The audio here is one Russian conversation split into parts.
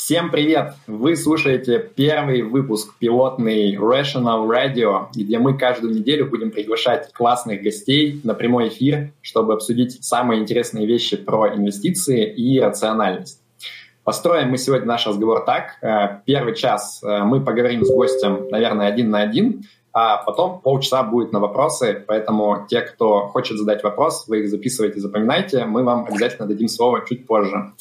Всем привет! Вы слушаете первый выпуск пилотный Rational Radio, где мы каждую неделю будем приглашать классных гостей на прямой эфир, чтобы обсудить самые интересные вещи про инвестиции и рациональность. Построим мы сегодня наш разговор так. Э, первый час э, мы поговорим с гостем, наверное, один на один, а потом полчаса будет на вопросы, поэтому те, кто хочет задать вопрос, вы их записывайте, запоминайте, мы вам обязательно дадим слово чуть позже.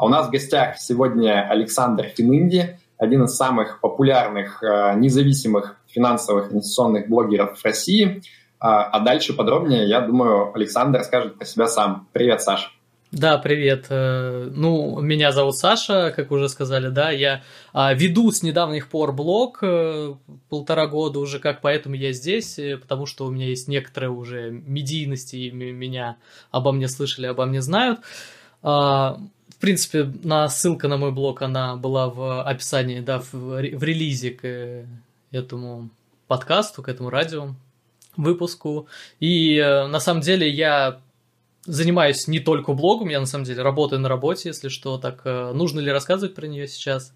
А у нас в гостях сегодня Александр Фининди, один из самых популярных э, независимых финансовых инвестиционных блогеров России. А, а дальше подробнее, я думаю, Александр расскажет про себя сам. Привет, Саша. Да, привет. Э, ну, меня зовут Саша, как уже сказали, да. Я а, веду с недавних пор блог э, полтора года уже, как поэтому я здесь, потому что у меня есть некоторые уже медийности, и меня обо мне слышали, обо мне знают. В принципе, на ссылка на мой блог, она была в описании, да, в, в релизе к этому подкасту, к этому радио выпуску. И э, на самом деле я занимаюсь не только блогом, я на самом деле работаю на работе, если что, так э, нужно ли рассказывать про нее сейчас?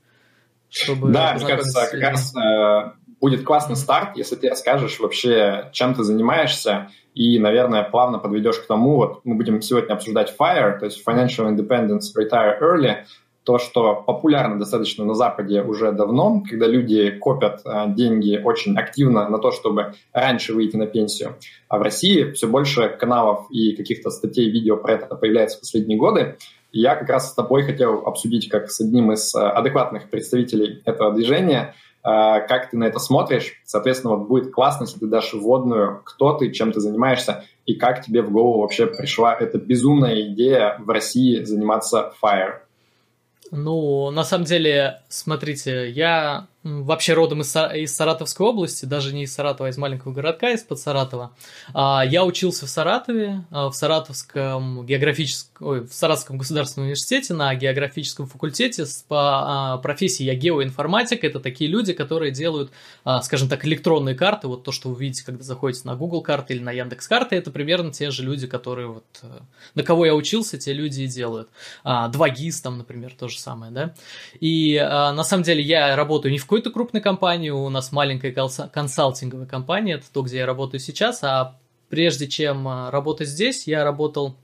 Чтобы да, мне кажется, как раз э, будет классный старт, если ты расскажешь вообще, чем ты занимаешься, и, наверное, плавно подведешь к тому, вот мы будем сегодня обсуждать FIRE, то есть Financial Independence Retire Early, то, что популярно достаточно на Западе уже давно, когда люди копят а, деньги очень активно на то, чтобы раньше выйти на пенсию. А в России все больше каналов и каких-то статей, видео про это появляется в последние годы. И я как раз с тобой хотел обсудить, как с одним из а, адекватных представителей этого движения, как ты на это смотришь. Соответственно, вот будет классно, если ты дашь вводную, кто ты, чем ты занимаешься, и как тебе в голову вообще пришла эта безумная идея в России заниматься FIRE. Ну, на самом деле, смотрите, я вообще родом из, из Саратовской области, даже не из Саратова, а из маленького городка, из-под Саратова. А, я учился в Саратове, а, в Саратовском географическом, ой, в Саратовском государственном университете на географическом факультете по а, профессии я геоинформатик. Это такие люди, которые делают, скажем так, электронные карты. Вот то, что вы видите, когда заходите на Google карты или на Яндекс карты, это примерно те же люди, которые вот э, на кого я учился, те люди и делают. 2GIS там, например, то же самое, да. И на самом деле я работаю не в какой-то крупной компании, у нас маленькая консалтинговая компания, это то, где я работаю сейчас, а прежде чем а, работать здесь, я работал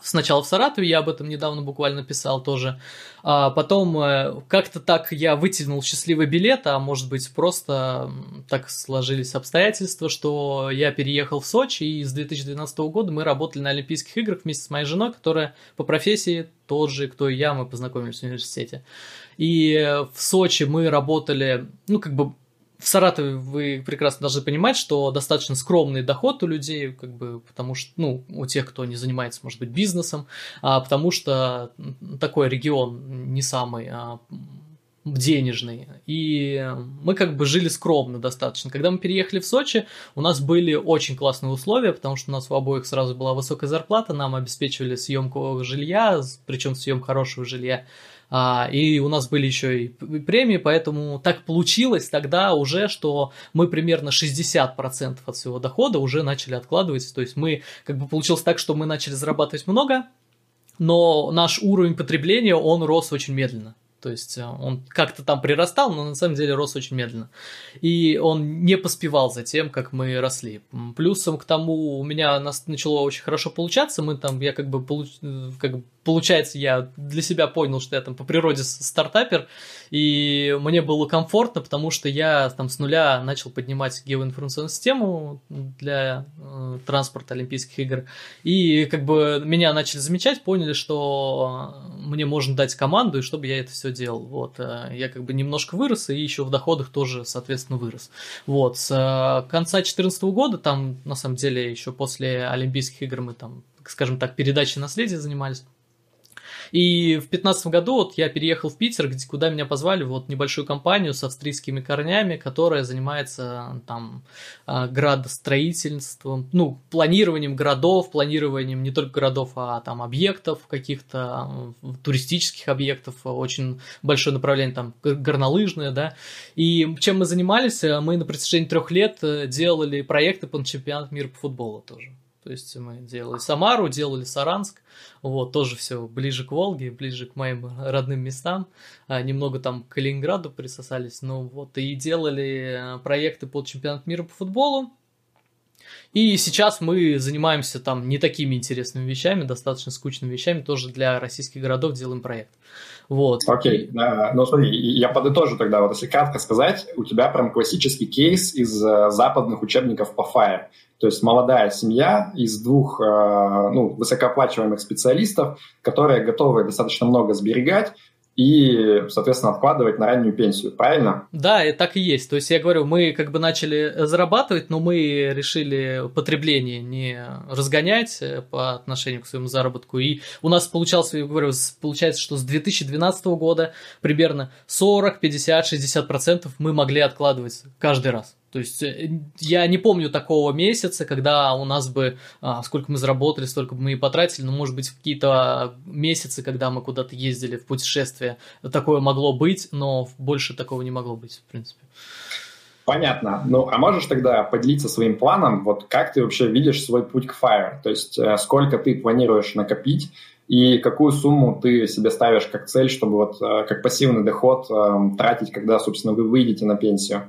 сначала в Саратове, я об этом недавно буквально писал тоже, а потом э, как-то так я вытянул счастливый билет, а может быть просто так сложились обстоятельства, что я переехал в Сочи, и с 2012 года мы работали на Олимпийских играх вместе с моей женой, которая по профессии тот же, кто и я, мы познакомились в университете. И в Сочи мы работали, ну, как бы в Саратове вы прекрасно должны понимать, что достаточно скромный доход у людей, как бы, потому что, ну, у тех, кто не занимается, может быть, бизнесом, а потому что такой регион не самый а, денежный. И мы как бы жили скромно достаточно. Когда мы переехали в Сочи, у нас были очень классные условия, потому что у нас у обоих сразу была высокая зарплата, нам обеспечивали съемку жилья, причем съем хорошего жилья а, и у нас были еще и премии, поэтому так получилось тогда уже, что мы примерно 60% от своего дохода уже начали откладывать, то есть мы, как бы получилось так, что мы начали зарабатывать много, но наш уровень потребления, он рос очень медленно. То есть э, он как-то там прирастал, но на самом деле рос очень медленно. И он не поспевал за тем, как мы росли. Плюсом к тому у меня начало очень хорошо получаться. Мы там, я как бы, получ... Э, как бы получается, я для себя понял, что я там по природе стартапер, и мне было комфортно, потому что я там с нуля начал поднимать геоинформационную систему для э, транспорта Олимпийских игр, и как бы меня начали замечать, поняли, что мне можно дать команду, и чтобы я это все делал. Вот, э, я как бы немножко вырос, и еще в доходах тоже, соответственно, вырос. Вот, с э, конца 2014 года, там, на самом деле, еще после Олимпийских игр мы там, скажем так, передачей наследия занимались. И в 2015 году вот я переехал в Питер, где, куда меня позвали вот небольшую компанию с австрийскими корнями, которая занимается там а, градостроительством, ну, планированием городов, планированием не только городов, а там объектов каких-то, туристических объектов, очень большое направление там горнолыжное, да. И чем мы занимались, мы на протяжении трех лет э, делали проекты по чемпионату мира по футболу тоже. То есть мы делали Самару, делали Саранск, вот, тоже все ближе к Волге, ближе к моим родным местам. А, немного там к Калининграду присосались, ну вот, и делали проекты под чемпионат мира по футболу. И сейчас мы занимаемся там не такими интересными вещами, достаточно скучными вещами, тоже для российских городов делаем проект. Вот. Окей, okay. ну смотри, я подытожу тогда, вот если кратко сказать, у тебя прям классический кейс из э, западных учебников по FIRE. То есть молодая семья из двух э, ну, высокооплачиваемых специалистов, которые готовы достаточно много сберегать, и, соответственно, откладывать на раннюю пенсию, правильно? Да, и так и есть. То есть я говорю, мы как бы начали зарабатывать, но мы решили потребление не разгонять э, по отношению к своему заработку. И у нас получалось, я говорю, получается, что с 2012 года примерно 40, 50, 60 процентов мы могли откладывать каждый раз. То есть э, я не помню такого месяца, когда у нас бы а, сколько мы заработали, столько бы мы и потратили, но может быть какие-то месяцы, когда мы куда-то ездили в путешествие, такое могло быть, но больше такого не могло быть, в принципе. Понятно. Ну, а можешь тогда поделиться своим планом, вот как ты вообще видишь свой путь к Fire? То есть э, сколько ты планируешь накопить, и какую сумму ты себе ставишь как цель, чтобы вот э, как пассивный доход тратить, когда, собственно, вы выйдете на пенсию?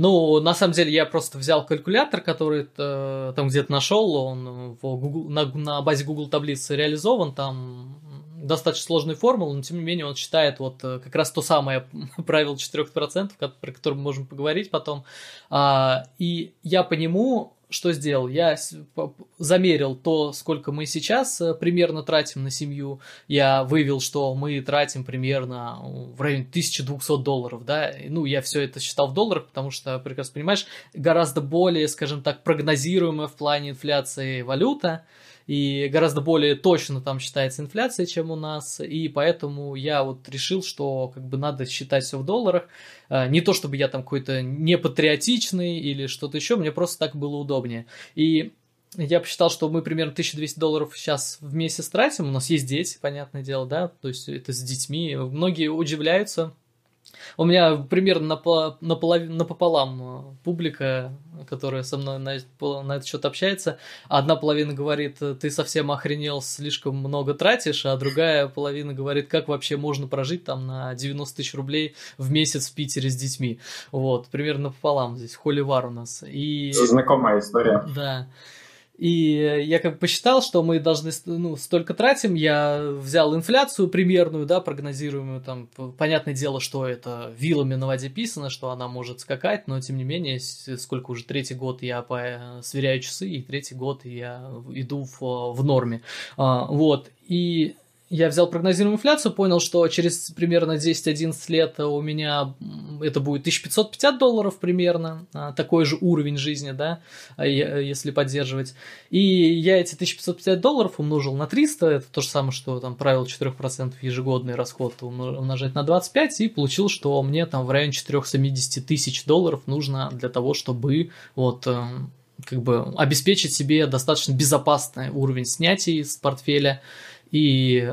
Ну, на самом деле, я просто взял калькулятор, который э, там где-то нашел, он в Google, на, на базе Google таблицы реализован, там достаточно сложные формулы, но тем не менее он считает вот э, как раз то самое правило 4%, про которое мы можем поговорить потом. А, и я по нему что сделал? Я замерил то, сколько мы сейчас э, примерно тратим на семью. Я вывел, что мы тратим примерно в районе 1200 долларов, да. Ну, я все это считал в долларах, потому что, прекрасно понимаешь, гораздо более, скажем так, прогнозируемая в плане инфляции валюта и гораздо более точно там считается инфляция, чем у нас, и поэтому я вот решил, что как бы надо считать все в долларах, а, не то чтобы я там какой-то непатриотичный или что-то еще, мне просто так было удобнее. И я посчитал, что мы примерно 1200 долларов сейчас в месяц тратим. У нас есть дети, понятное дело, да, то есть это с детьми. Многие удивляются, у меня примерно наполовину, напополам э, публика, которая со мной на, на этот счет общается. Одна половина говорит, ты совсем охренел, слишком много тратишь, а другая половина говорит, как вообще можно прожить там на 90 тысяч рублей в месяц в Питере с детьми. Вот, примерно пополам здесь, холивар у нас. И... Знакомая история. Да. И я как бы посчитал, что мы должны ну, столько тратим. Я взял инфляцию примерную, да, прогнозируемую. Там, понятное дело, что это вилами на воде писано, что она может скакать, но тем не менее, сколько уже третий год я по, сверяю часы, и третий год я иду в, в норме. А, вот. И я взял прогнозируемую инфляцию, понял, что через примерно 10-11 лет у меня это будет 1550 долларов примерно, а, такой же уровень жизни, да, а, если поддерживать. И я эти 1550 долларов умножил на 300, это то же самое, что там правило 4% ежегодный расход умножать на 25, и получил, что мне там в районе 470 тысяч долларов нужно для того, чтобы вот эм, как бы обеспечить себе достаточно безопасный уровень снятий с портфеля, и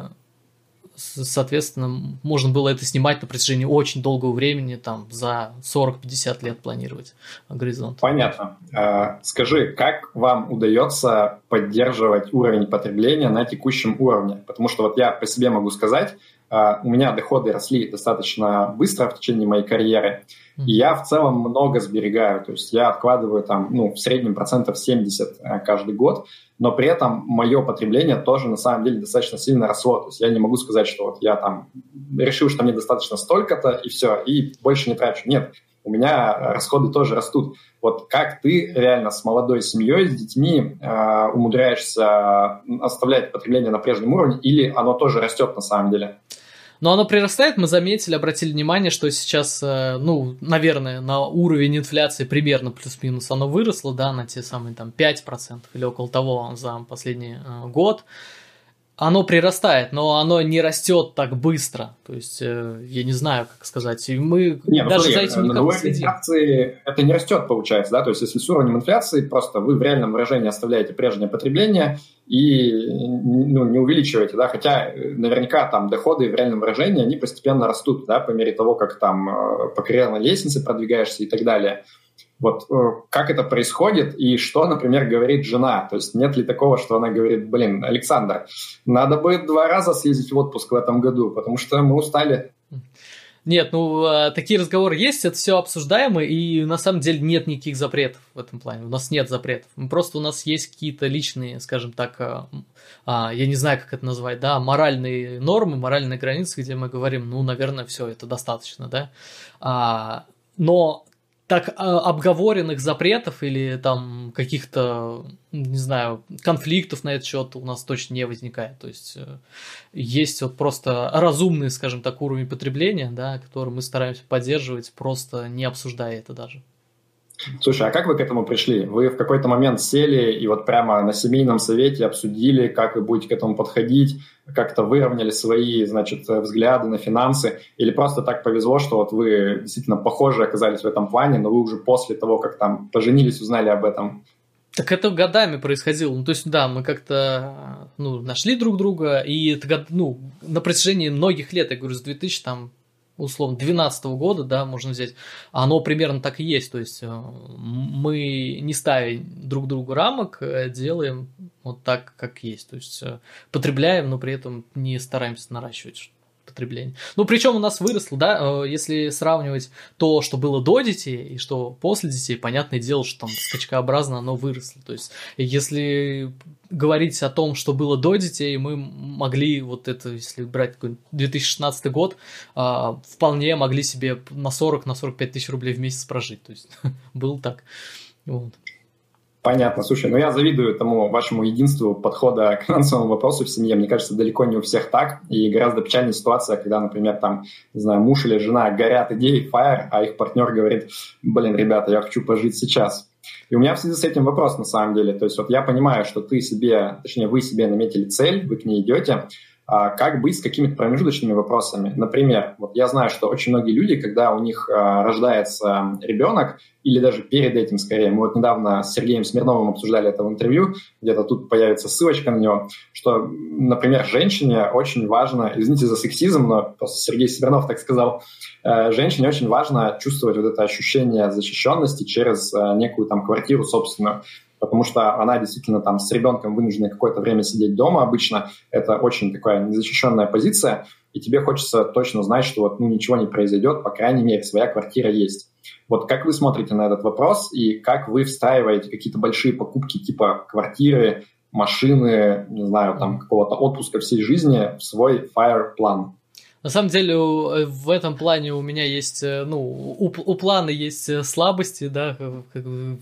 соответственно, можно было это снимать на протяжении очень долгого времени, там, за 40-50 лет планировать горизонт. Понятно. А, скажи, как вам удается поддерживать уровень потребления на текущем уровне? Потому что вот я по себе могу сказать, а, у меня доходы росли достаточно быстро в течение моей карьеры, и я в целом много сберегаю, то есть я откладываю там, ну, в среднем процентов 70 э, каждый год, но при этом мое потребление тоже на самом деле достаточно сильно росло. То есть я не могу сказать, что вот я там решил, что мне достаточно столько-то, и все, и больше не трачу. Нет, у меня расходы тоже растут. Вот как ты реально с молодой семьей, с детьми э, умудряешься оставлять потребление на прежнем уровне, или оно тоже растет на самом деле? Но оно прирастает, мы заметили, обратили внимание, что сейчас, э, ну, наверное, на уровень инфляции примерно плюс-минус оно выросло, да, на те самые там 5% или около того за последний э, год оно прирастает, но оно не растет так быстро. То есть, э, я не знаю, как сказать. И мы не, ну, даже смотри, за этим никак не следим. инфляции это не растет, получается, да? То есть, если с уровнем инфляции просто вы в реальном выражении оставляете прежнее потребление и ну, не увеличиваете, да? Хотя э, наверняка там доходы в реальном выражении, они постепенно растут, да, по мере того, как там э, по карьерной лестнице продвигаешься и так далее. Вот э, как это происходит и что, например, говорит жена? То есть нет ли такого, что она говорит, блин, Александр, надо бы два раза съездить в отпуск в этом году, потому что мы устали. Нет, ну а, такие разговоры есть, это все обсуждаемо, и на самом деле нет никаких запретов в этом плане. У нас нет запретов. Просто у нас есть какие-то личные, скажем так, а, а, я не знаю, как это назвать, да, моральные нормы, моральные границы, где мы говорим, ну, наверное, все, это достаточно, да. но так а, обговоренных запретов или там каких-то, не знаю, конфликтов на этот счет у нас точно не возникает. То есть э, есть вот просто разумный, скажем так, уровень потребления, да, который мы стараемся поддерживать, просто не обсуждая это даже. Слушай, а как вы к этому пришли? Вы в какой-то момент сели и вот прямо на семейном совете обсудили, как вы будете к этому подходить, как-то выровняли свои, значит, взгляды на финансы, или просто так повезло, что вот вы действительно похожи оказались в этом плане, но вы уже после того, как там поженились, узнали об этом? Так это годами происходило. Ну, то есть, да, мы как-то ну, нашли друг друга, и это, ну, на протяжении многих лет, я говорю, с 2000 там условно, 2012 года, да, можно взять, оно примерно так и есть, то есть э, мы не ставим друг другу рамок, э, делаем вот так, как есть, то есть э, потребляем, но при этом не стараемся наращивать потребления. Ну, причем у нас выросло, да, если сравнивать то, что было до детей и что после детей, понятное дело, что там скачкообразно оно выросло. То есть, если говорить о том, что было до детей, мы могли вот это, если брать 2016 год, а, вполне могли себе на 40, на 45 тысяч рублей в месяц прожить. То есть, было так. Вот. Понятно. Слушай, ну я завидую тому вашему единству подхода к финансовому вопросу в семье. Мне кажется, далеко не у всех так. И гораздо печальнее ситуация, когда, например, там, не знаю, муж или жена горят идеей FIRE, а их партнер говорит, блин, ребята, я хочу пожить сейчас. И у меня в связи с этим вопрос на самом деле. То есть вот я понимаю, что ты себе, точнее, вы себе наметили цель, вы к ней идете, а как быть с какими-то промежуточными вопросами. Например, вот я знаю, что очень многие люди, когда у них а, рождается ребенок, или даже перед этим скорее, мы вот недавно с Сергеем Смирновым обсуждали это в интервью, где-то тут появится ссылочка на него, что, например, женщине очень важно, извините за сексизм, но просто Сергей Смирнов так сказал, э, женщине очень важно чувствовать вот это ощущение защищенности через э, некую там квартиру собственную потому что она действительно там с ребенком вынуждена какое-то время сидеть дома обычно. Это очень такая незащищенная позиция, и тебе хочется точно знать, что вот ну, ничего не произойдет, по крайней мере, своя квартира есть. Вот как вы смотрите на этот вопрос и как вы встраиваете какие-то большие покупки типа квартиры, машины, не знаю, там какого-то отпуска всей жизни в свой fire план? На самом деле, э, в этом плане у меня есть, э, ну, у, у плана есть э, слабости, да,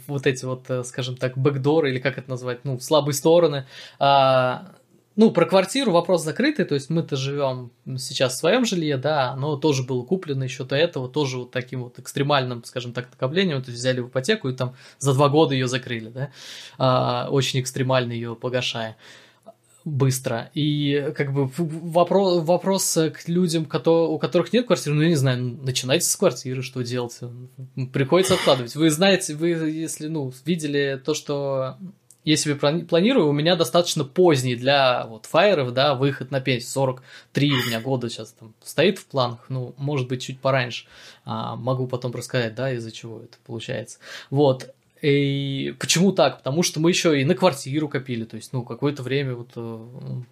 вот эти вот, скажем так, бэкдоры, или как это назвать, ну, слабые стороны. А, ну, про квартиру вопрос закрытый, то есть мы-то живем сейчас в своем жилье, да, оно тоже было куплено еще до этого, тоже вот таким вот экстремальным, скажем так, накоплением, то есть взяли в ипотеку и там за два года ее закрыли, да, а, очень экстремально ее погашая быстро. И как бы вопрос, вопрос к людям, у которых нет квартиры, ну, я не знаю, начинайте с квартиры, что делать. Приходится откладывать. Вы знаете, вы, если, ну, видели то, что я себе планирую, у меня достаточно поздний для вот фаеров, да, выход на пенсию, 43 у меня года сейчас там стоит в планах, ну, может быть, чуть пораньше, а, могу потом рассказать, да, из-за чего это получается. Вот, и почему так? Потому что мы еще и на квартиру копили, то есть, ну, какое-то время вот э,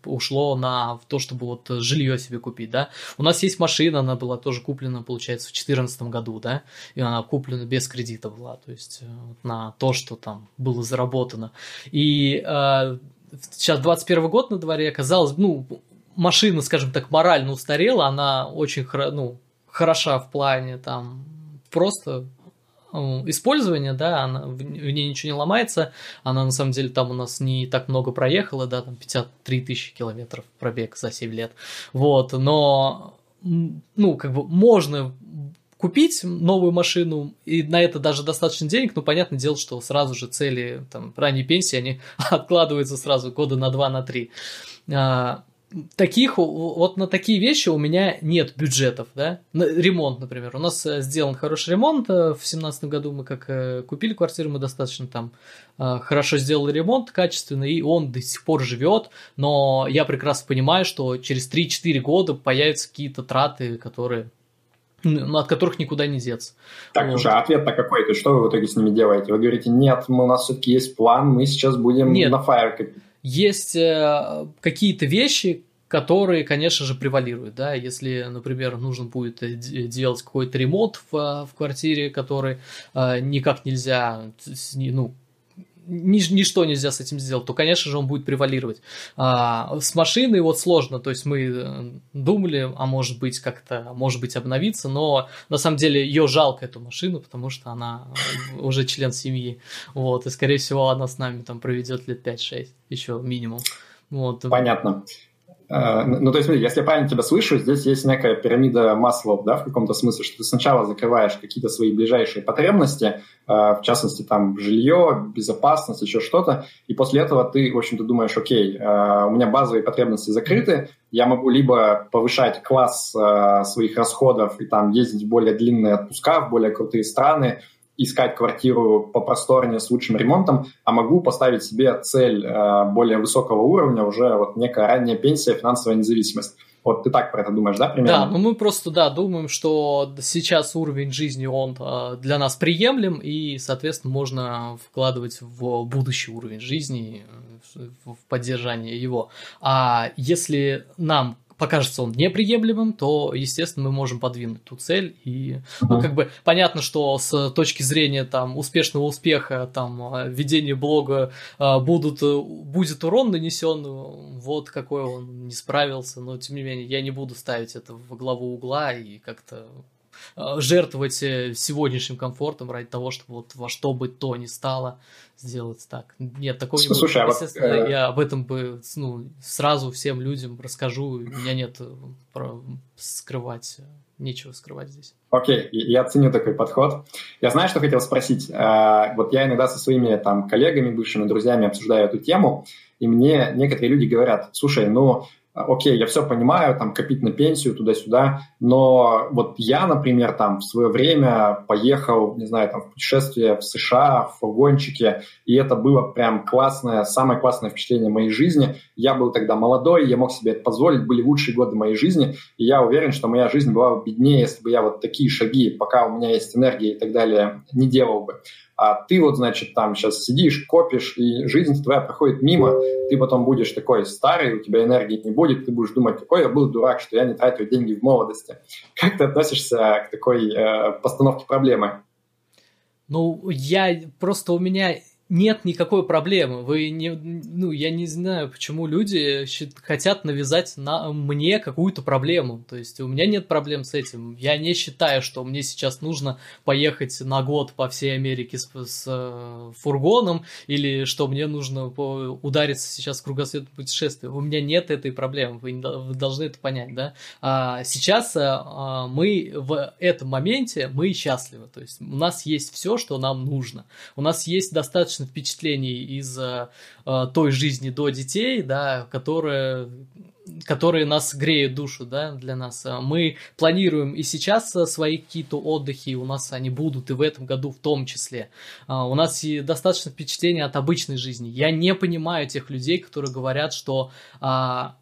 ушло на то, чтобы вот жилье себе купить, да. У нас есть машина, она была тоже куплена, получается, в 2014 году, да, и она куплена без кредита была, то есть э, на то, что там было заработано. И э, сейчас 21 год на дворе, оказалось, ну, машина, скажем так, морально устарела, она очень, ну, хороша в плане там просто использования, да, она, в, в ней ничего не ломается, она на самом деле там у нас не так много проехала, да, там 53 тысячи километров пробег за 7 лет, вот, но, ну, как бы можно купить новую машину, и на это даже достаточно денег, но понятное дело, что сразу же цели там, ранней пенсии, они откладываются сразу года на 2, на 3 таких, вот на такие вещи у меня нет бюджетов, да, ремонт, например, у нас э, сделан хороший ремонт, э, в семнадцатом году мы как э, купили квартиру, мы достаточно там хорошо сделали ремонт качественный, и он до сих пор живет, но я прекрасно понимаю, что через 3-4 года появятся какие-то траты, которые от которых никуда не деться. Так, вот. уже ответ-то какой? То что вы в итоге с ними делаете? Вы говорите, нет, мы, у нас все-таки есть план, мы сейчас будем нет, на Fire. Есть э, какие-то вещи, которые, конечно же, превалируют, да, если, например, нужно будет э, делать какой-то ремонт в, э, в квартире, который э, никак нельзя, ну, ничто нельзя с этим сделать, то, конечно же, он будет превалировать. А, с машиной вот сложно, то есть мы э, думали, а может быть как-то, может быть обновиться, но на самом деле ее жалко, эту машину, потому что она уже член семьи, вот, и, скорее всего, она с нами там проведет лет 5-6, еще минимум. Вот. Понятно. Э, ну, то есть, смотри, если я правильно тебя слышу, здесь есть некая пирамида маслов, да, в каком-то смысле, что ты сначала закрываешь какие-то свои ближайшие потребности, э, в частности, там, жилье, безопасность, еще что-то, и после этого ты, в общем-то, думаешь, окей, э, у меня базовые потребности закрыты, я могу либо повышать класс своих расходов и там ездить в более длинные отпуска, в более крутые страны, искать квартиру попросторнее с лучшим ремонтом, а могу поставить себе цель э, более высокого уровня, уже вот некая ранняя пенсия, финансовая независимость. Вот ты так про это думаешь, да, примерно? Да, ну мы просто, да, думаем, что сейчас уровень жизни, он э, для нас приемлем, и, соответственно, можно вкладывать в будущий уровень жизни, э, в поддержание его. А если нам покажется он неприемлемым, то, естественно, мы можем подвинуть ту цель. И, ну, как бы понятно, что с точки зрения там успешного успеха, там ведения блога а, будут, будет урон нанесен, вот какой он не справился, но тем не менее я не буду ставить это во главу угла и как-то жертвовать э, сегодняшним комфортом ради того, чтобы вот во что бы то ни стало сделать так. Нет, такого не будет. А Естественно, э... я об этом бы ну, сразу всем людям расскажу. У меня нет э, про скрывать, э, нечего скрывать здесь. Окей, okay, я ценю такой подход. Я знаю, что хотел спросить. Вот я иногда со своими там коллегами, бывшими друзьями обсуждаю эту тему, и мне некоторые люди говорят, слушай, ну окей, я все понимаю, там, копить на пенсию туда-сюда, но вот я, например, там, в свое время поехал, не знаю, там, в путешествие в США, в фургончике, и это было прям классное, самое классное впечатление моей жизни. Я был тогда молодой, я мог себе это позволить, были лучшие годы моей жизни, и я уверен, что моя жизнь была бы беднее, если бы я вот такие шаги, пока у меня есть энергия и так далее, не делал бы а ты вот, значит, там сейчас сидишь, копишь, и жизнь твоя проходит мимо, ты потом будешь такой старый, у тебя энергии не будет, ты будешь думать, какой я был дурак, что я не тратил деньги в молодости. Как ты относишься к такой э, постановке проблемы? Ну, я просто у меня нет никакой проблемы. Вы не, ну, я не знаю, почему люди хотят навязать на мне какую-то проблему. То есть у меня нет проблем с этим. Я не считаю, что мне сейчас нужно поехать на год по всей Америке с, с э, фургоном или что мне нужно удариться сейчас в кругосветное путешествие. У меня нет этой проблемы. Вы, вы должны это понять, да? А сейчас а, мы в этом моменте мы счастливы. То есть у нас есть все, что нам нужно. У нас есть достаточно достаточно впечатлений из э, той жизни до детей, да, которые которые нас греют душу, да, для нас. Мы планируем и сейчас свои какие-то отдыхи, у нас они будут и в этом году в том числе. У нас и достаточно впечатления от обычной жизни. Я не понимаю тех людей, которые говорят, что а,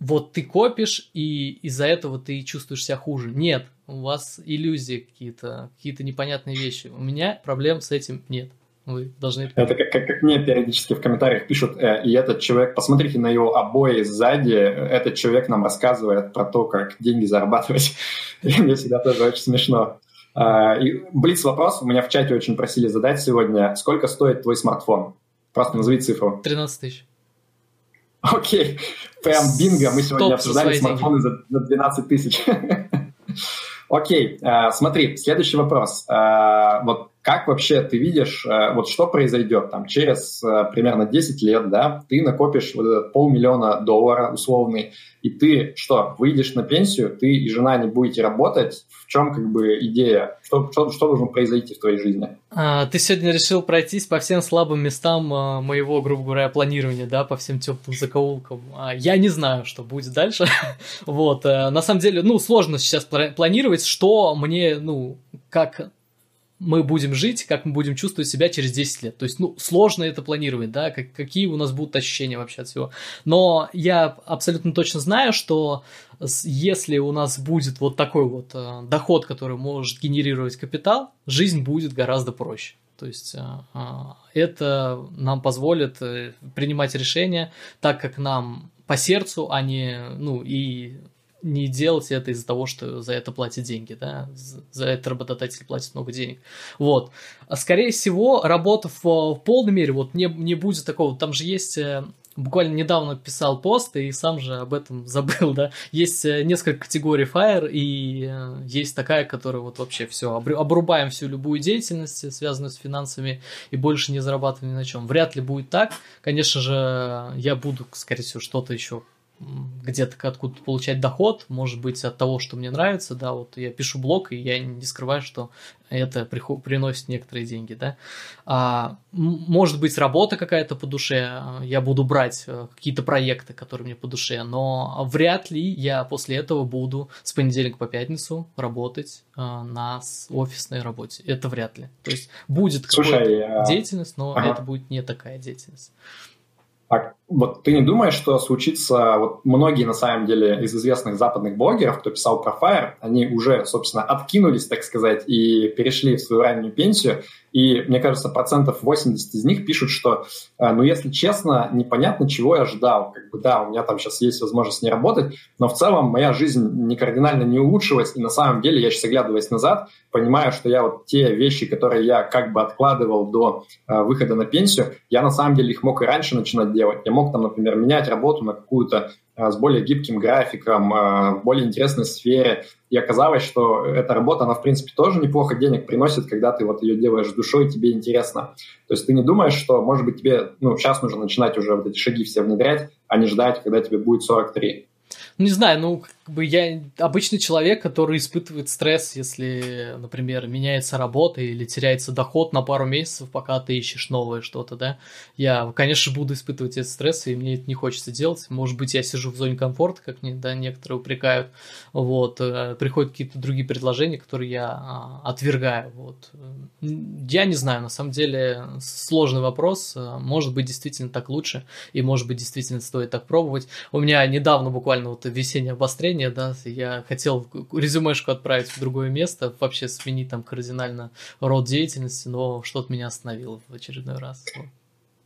вот ты копишь, и из-за этого ты чувствуешь себя хуже. Нет, у вас иллюзии какие-то, какие-то непонятные вещи. У меня проблем с этим нет. Вы должны... Это как, как, как мне периодически в комментариях пишут, э, и этот человек, посмотрите на его обои сзади, этот человек нам рассказывает про то, как деньги зарабатывать. И мне всегда тоже очень смешно. Э, и блиц вопрос, у меня в чате очень просили задать сегодня, сколько стоит твой смартфон? Просто назови цифру. 13 тысяч. Окей, прям бинго, мы сегодня обсуждали смартфоны за, за 12 тысяч. Окей, э, смотри, следующий вопрос. Э, вот как вообще ты видишь, э, вот что произойдет там через э, примерно 10 лет, да, ты накопишь вот этот полмиллиона долларов условный, и ты что, выйдешь на пенсию, ты и жена не будете работать, в чем как бы идея, что, что, что должно произойти в твоей жизни? А, ты сегодня решил пройтись по всем слабым местам а, моего, грубо говоря, планирования, да, по всем теплым закоулкам. А, я не знаю, что будет дальше. вот, а, на самом деле, ну, сложно сейчас планировать, что мне, ну, как мы будем жить, как мы будем чувствовать себя через 10 лет. То есть, ну, сложно это планировать, да, как, какие у нас будут ощущения вообще от всего. Но я абсолютно точно знаю, что если у нас будет вот такой вот э, доход, который может генерировать капитал, жизнь будет гораздо проще. То есть э, э, это нам позволит э, принимать решения так, как нам по сердцу, а не, ну, и не делать это из-за того, что за это платят деньги, да, за это работодатель платит много денег. Вот. А скорее всего, работа в, в полной мере, вот не, не будет такого, там же есть э, буквально недавно писал пост и сам же об этом забыл, да. Есть э, несколько категорий Fire, и э, есть такая, которая вот вообще все, обрубаем всю любую деятельность, связанную с финансами, и больше не зарабатываем ни на чем. Вряд ли будет так. Конечно же, я буду, скорее всего, что-то еще где-то откуда получать доход, может быть, от того, что мне нравится, да, вот я пишу блог, и я не скрываю, что это приносит некоторые деньги, да. А, может быть, работа какая-то по душе, я буду брать э, какие-то проекты, которые мне по душе, но вряд ли я после этого буду с понедельника по пятницу работать а, на офисной работе. Это вряд ли. То есть будет какая-то я... деятельность, но ага. это будет не такая деятельность. А вот ты не думаешь, что случится, вот многие на самом деле из известных западных блогеров, кто писал про Fire, они уже, собственно, откинулись, так сказать, и перешли в свою раннюю пенсию, и, мне кажется, процентов 80 из них пишут, что, э, ну, если честно, непонятно, чего я ждал. Как бы, да, у меня там сейчас есть возможность не работать, но в целом моя жизнь не кардинально не улучшилась, и на самом деле я сейчас, оглядываясь назад, понимаю, что я вот те вещи, которые я как бы откладывал до э, выхода на пенсию, я на самом деле их мог и раньше начинать делать. Я мог там, например, менять работу на какую-то Э, с более гибким графиком, э, в более интересной сфере. И оказалось, что эта работа, она, в принципе, тоже неплохо денег приносит, когда ты вот ее делаешь душой, тебе интересно. То есть ты не думаешь, что, может быть, тебе ну, сейчас нужно начинать уже вот эти шаги все внедрять, а не ждать, когда тебе будет 43. Не знаю, ну, как бы я обычный человек, который испытывает стресс, если, например, меняется работа или теряется доход на пару месяцев, пока ты ищешь новое что-то, да. Я, конечно, буду испытывать этот стресс, и мне это не хочется делать. Может быть, я сижу в зоне комфорта, как мне, да, некоторые упрекают. Вот, э, приходят какие-то другие предложения, которые я а, отвергаю. Вот. Я не знаю, на самом деле, сложный вопрос. Может быть, действительно так лучше, и может быть, действительно стоит так пробовать. У меня недавно буквально вот весеннее обострение, да, я хотел резюмешку отправить в другое место, вообще сменить там кардинально род деятельности, но что-то меня остановило в очередной раз.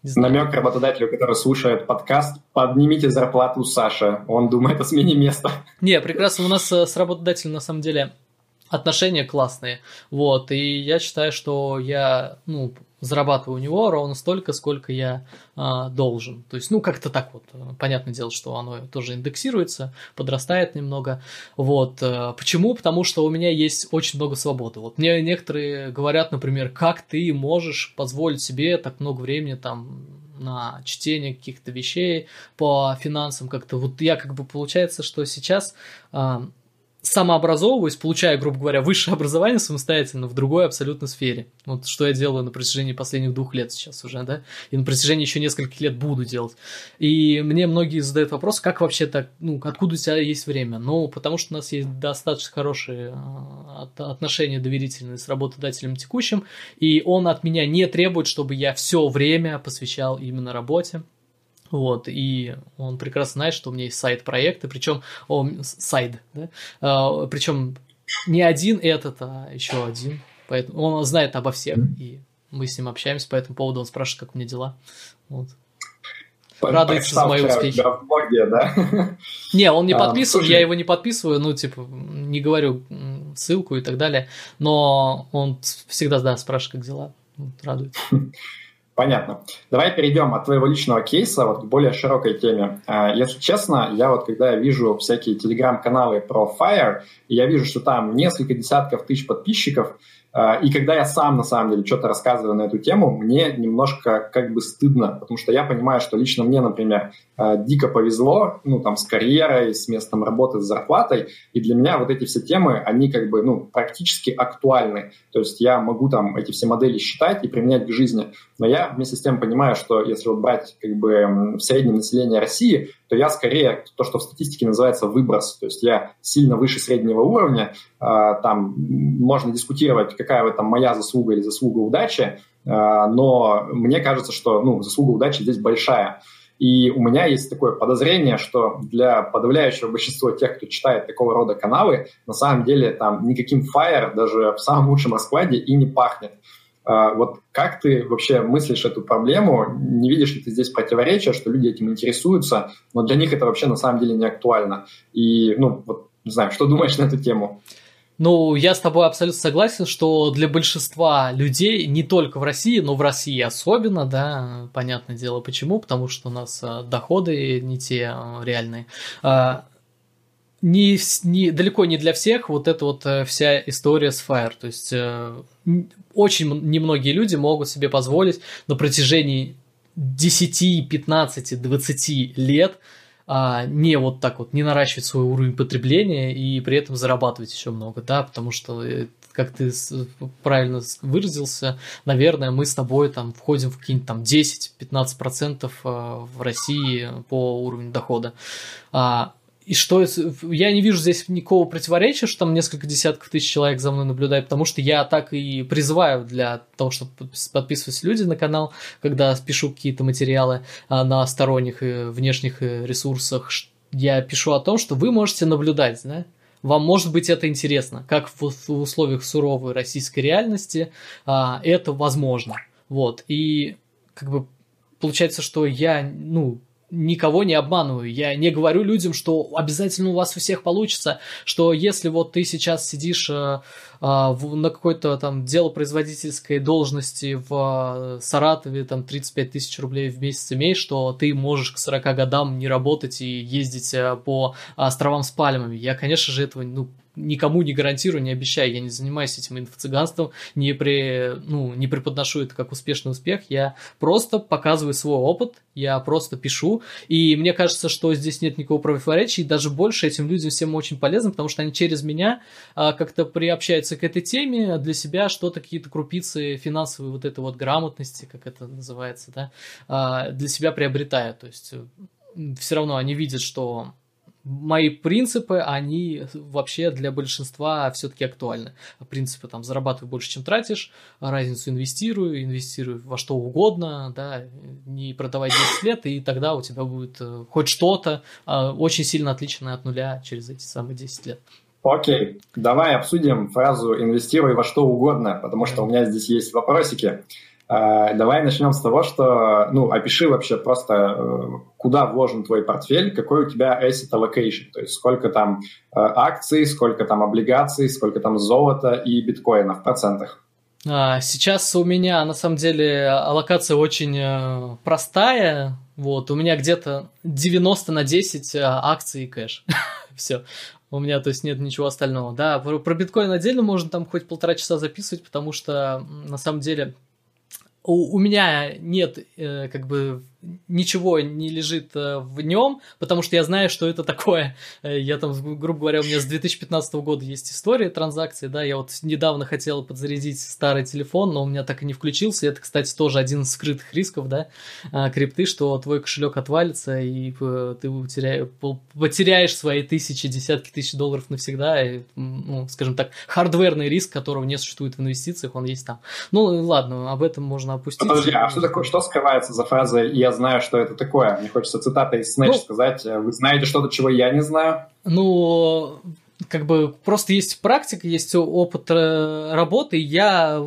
Намек работодателю, который слушает подкаст, поднимите зарплату Саши, он думает о смене места. Не, прекрасно, у нас э, с работодателем на самом деле отношения классные, вот, и я считаю, что я, ну, зарабатываю у него ровно столько, сколько я а, должен. То есть, ну, как-то так вот. Понятное дело, что оно тоже индексируется, подрастает немного. Вот. А, почему? Потому что у меня есть очень много свободы. Вот мне некоторые говорят, например, как ты можешь позволить себе так много времени там на чтение каких-то вещей по финансам как-то. Вот я как бы получается, что сейчас а, самообразовываюсь, получаю, грубо говоря, высшее образование самостоятельно в другой абсолютно сфере. Вот что я делаю на протяжении последних двух лет сейчас уже, да, и на протяжении еще нескольких лет буду делать. И мне многие задают вопрос, как вообще так, ну, откуда у тебя есть время? Ну, потому что у нас есть достаточно хорошие а, отношения доверительные с работодателем текущим, и он от меня не требует, чтобы я все время посвящал именно работе. Вот, и он прекрасно знает, что у меня есть сайт-проекты, причем он сайт, да, а, причем не один этот, а еще один. Поэтому он знает обо всех, и мы с ним общаемся по этому поводу, он спрашивает, как у меня дела. Вот. Радуется за мои успехи. В блоге, да? Не, он не а, подписан, я его не подписываю, ну, типа, не говорю ссылку и так далее, но он всегда, да, спрашивает, как дела. Вот, радуется. Понятно. Давай перейдем от твоего личного кейса вот к более широкой теме. А, если честно, я вот когда я вижу всякие телеграм-каналы про Fire, я вижу, что там несколько десятков тысяч подписчиков, и когда я сам, на самом деле, что-то рассказываю на эту тему, мне немножко как бы стыдно, потому что я понимаю, что лично мне, например, а, дико повезло, ну, там, с карьерой, с местом работы, с зарплатой, и для меня вот эти все темы, они как бы, ну, практически актуальны. То есть я могу там эти все модели считать и применять к жизни, но я вместе с тем понимаю, что если вот брать как бы в среднем население России, то я скорее то, что в статистике называется выброс. То есть я сильно выше среднего уровня, там можно дискутировать, какая в этом моя заслуга или заслуга удачи, но мне кажется, что ну, заслуга удачи здесь большая. И у меня есть такое подозрение, что для подавляющего большинства тех, кто читает такого рода каналы, на самом деле там никаким Fire даже в самом лучшем раскладе и не пахнет. А, вот как ты вообще мыслишь эту проблему? Не видишь ли ты здесь противоречия, что люди этим интересуются, но для них это вообще на самом деле не актуально? И, ну, вот, не знаю, что думаешь на эту тему? Ну, я с тобой абсолютно согласен, что для большинства людей, не только в России, но в России особенно, да, понятное дело почему, потому что у нас а, доходы не те а, реальные. Не, не, далеко не для всех вот эта вот э, вся история с Fire. То есть э, очень немногие люди могут себе позволить на протяжении 10, 15, 20 лет а, не вот так вот, не наращивать свой уровень потребления и при этом зарабатывать еще много, да, потому что э, как ты правильно выразился, наверное, мы с тобой там входим в какие-нибудь там 10-15% а, в России по уровню дохода. А, и что я не вижу здесь никакого противоречия, что там несколько десятков тысяч человек за мной наблюдают, потому что я так и призываю для того, чтобы подписывались люди на канал, когда пишу какие-то материалы а, на сторонних и внешних э, ресурсах, я пишу о том, что вы можете наблюдать, да, вам может быть это интересно, как в, в условиях суровой российской реальности а, это возможно, вот, и как бы получается, что я, ну, никого не обманываю. Я не говорю людям, что обязательно у вас у всех получится, что если вот ты сейчас сидишь э, в, на какой-то там делопроизводительской должности в э, Саратове, там 35 тысяч рублей в месяц имеешь, что ты можешь к 40 годам не работать и ездить э, по островам с пальмами. Я, конечно же, этого ну, никому не гарантирую, не обещаю, я не занимаюсь этим инфо-цыганством, не, при, ну, не преподношу это как успешный успех, я просто показываю свой опыт, я просто пишу, и мне кажется, что здесь нет никакого противоречия, и даже больше этим людям всем очень полезно, потому что они через меня а, как-то приобщаются к этой теме, для себя что-то, какие-то крупицы финансовой вот этой вот грамотности, как это называется, да, а, для себя приобретают, то есть все равно они видят, что мои принципы, они вообще для большинства все-таки актуальны. Принципы там зарабатывай больше, чем тратишь, разницу инвестирую, инвестирую во что угодно, да, не продавай 10 лет, и тогда у тебя будет э, хоть что-то а, очень сильно отличное от нуля через эти самые 10 лет. Окей, давай обсудим фразу «инвестируй во что угодно», потому что у меня здесь есть вопросики. А, давай начнем с того, что, ну, опиши вообще просто, э, куда вложен твой портфель, какой у тебя asset allocation, то есть сколько там э, акций, сколько там облигаций, сколько там золота и биткоина в процентах. А, сейчас у меня, на самом деле, аллокация очень э, простая, вот, у меня где-то 90 на 10 акций и кэш. Все. У меня, то есть, нет ничего остального. Да, про, про биткоин отдельно можно там хоть полтора часа записывать, потому что, на самом деле, у, меня нет, э, как бы, ничего не лежит э, в нем, потому что я знаю, что это такое. Э, я там, грубо говоря, у меня с 2015 года есть история транзакций, да, я вот недавно хотел подзарядить старый телефон, но у меня так и не включился. Это, кстати, тоже один из скрытых рисков, да, а, крипты, что твой кошелек отвалится, и э, ты потеряешь свои тысячи, десятки тысяч долларов навсегда, и, ну, скажем так, хардверный риск, которого не существует в инвестициях, он есть там. Ну, ладно, об этом можно опустить. Подожди, а что такое, что скрывается за фразой «я знаю, что это такое. Мне хочется цитата из Snatch ну, сказать. Вы знаете что-то, чего я не знаю? Ну, как бы просто есть практика, есть опыт э, работы. Я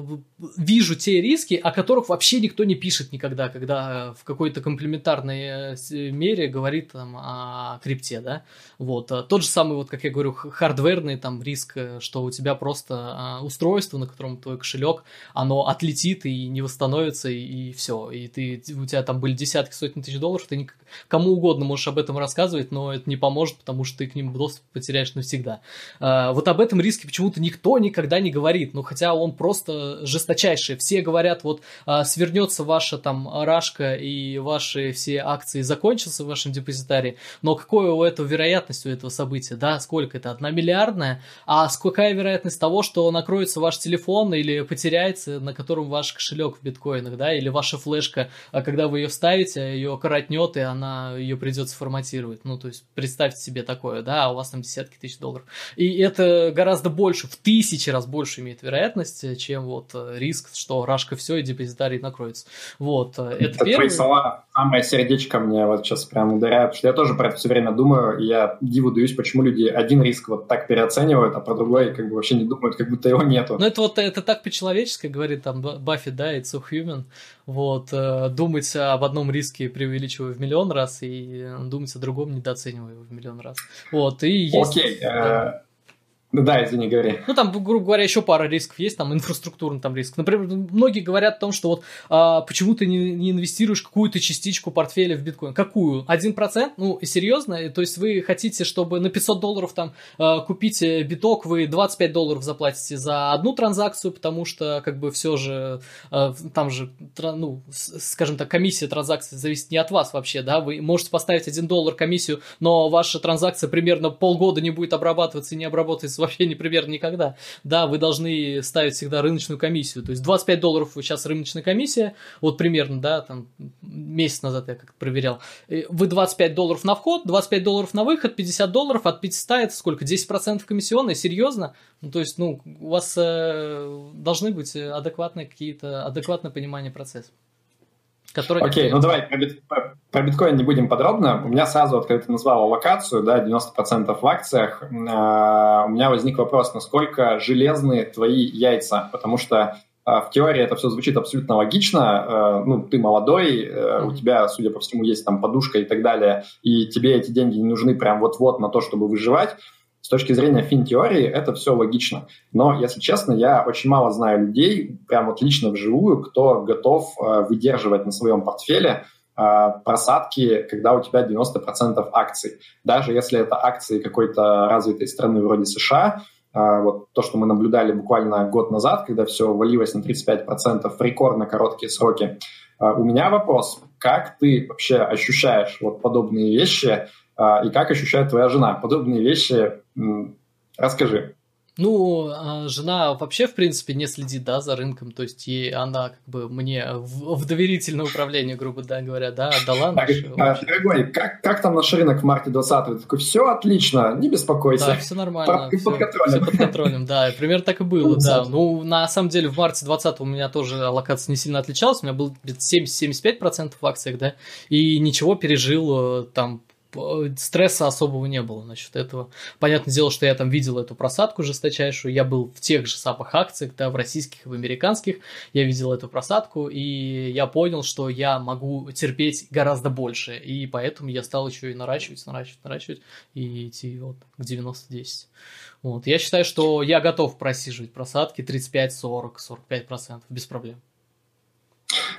вижу те риски, о которых вообще никто не пишет никогда, когда в какой-то комплементарной э, мере говорит там о крипте, да. Вот. А тот же самый, вот, как я говорю, хардверный там риск, э, что у тебя просто а, устройство, на котором твой кошелек, оно отлетит и не восстановится, и, и все. И ты, у тебя там были десятки, сотни тысяч долларов, ты кому угодно можешь об этом рассказывать, но это не поможет, потому что ты к ним доступ потеряешь навсегда. Вот об этом риске почему-то никто никогда не говорит, ну хотя он просто жестоко жесточайшее. Все говорят, вот а, свернется ваша там рашка и ваши все акции закончатся в вашем депозитарии, но какое у этого вероятность у этого события, да, сколько это, одна миллиардная, а какая вероятность того, что накроется ваш телефон или потеряется, на котором ваш кошелек в биткоинах, да, или ваша флешка, а когда вы ее вставите, ее коротнет, и она, ее придется форматировать, ну, то есть представьте себе такое, да, а у вас там десятки тысяч долларов, и это гораздо больше, в тысячи раз больше имеет вероятность, чем вот э, риск, что рашка все и депозитарий накроется. Вот, э, это, это первый... слова, самое сердечко мне вот сейчас прям потому что я тоже про это все время думаю, и я диву даюсь, почему люди один риск вот так переоценивают, а про другой как бы вообще не думают, как будто его нету. Ну, это вот это так по-человечески говорит там Баффи, да, it's so human. Вот, э, думать об одном риске преувеличивая в миллион раз и думать о другом недооценивая его в миллион раз. Вот, и есть... Окей, okay, да. Ну да, извини, говори. Ну, там, грубо говоря, еще пара рисков есть, там инфраструктурный там риск. Например, многие говорят о том, что вот а, почему ты не, не инвестируешь какую-то частичку портфеля в биткоин. Какую? Один процент? Ну, серьезно? То есть вы хотите, чтобы на 500 долларов там а, купить биток, вы 25 долларов заплатите за одну транзакцию, потому что как бы все же а, там же, ну, скажем так, комиссия транзакции зависит не от вас вообще, да, вы можете поставить 1 доллар комиссию, но ваша транзакция примерно полгода не будет обрабатываться и не обработается вообще не примерно никогда. Да, вы должны ставить всегда рыночную комиссию. То есть 25 долларов сейчас рыночная комиссия, вот примерно, да, там месяц назад я как-то проверял. Вы 25 долларов на вход, 25 долларов на выход, 50 долларов от 500 это сколько? 10% комиссионные? Серьезно? Ну, то есть, ну, у вас э, должны быть адекватные какие-то, адекватное понимание процесса. Который Окей, okay, ну давай про, бит, про, биткоин не будем подробно. У меня сразу, вот, когда ты назвала локацию, да, 90% в акциях, э, у меня возник вопрос, насколько железные твои яйца, потому что э, в теории это все звучит абсолютно логично. Э, ну, ты молодой, э, у тебя, судя по всему, есть там подушка и так далее, и тебе эти деньги не нужны прям вот-вот на то, чтобы выживать. С точки зрения фин-теории это все логично. Но, если честно, я очень мало знаю людей, прям вот лично вживую, кто готов э, выдерживать на своем портфеле э, просадки, когда у тебя 90% акций. Даже если это акции какой-то развитой страны вроде США, э, вот то, что мы наблюдали буквально год назад, когда все валилось на 35% в рекордно короткие сроки. У меня вопрос, как ты вообще ощущаешь вот подобные вещи, и как ощущает твоя жена? Подобные вещи Расскажи. Ну, а, жена вообще, в принципе, не следит, да, за рынком, то есть ей она как бы мне в, в доверительное управление, грубо да, говоря, да, отдала. Так, наш, а, дорогой, как, как там наш рынок в марте 20 такой, все отлично, не беспокойся. Да, все нормально. Все, под контролем. Все под контролем, да, примерно так и было, да. Ну, на самом деле, в марте 20 у меня тоже аллокация не сильно отличалась, у меня был 70-75% в акциях, да, и ничего пережил э, там стресса особого не было насчет этого. Понятное дело, что я там видел эту просадку жесточайшую, я был в тех же самых акциях, да, в российских и в американских, я видел эту просадку, и я понял, что я могу терпеть гораздо больше, и поэтому я стал еще и наращивать, наращивать, наращивать, и идти вот к 90-10. Вот. Я считаю, что я готов просиживать просадки 35, 40, 45% без проблем.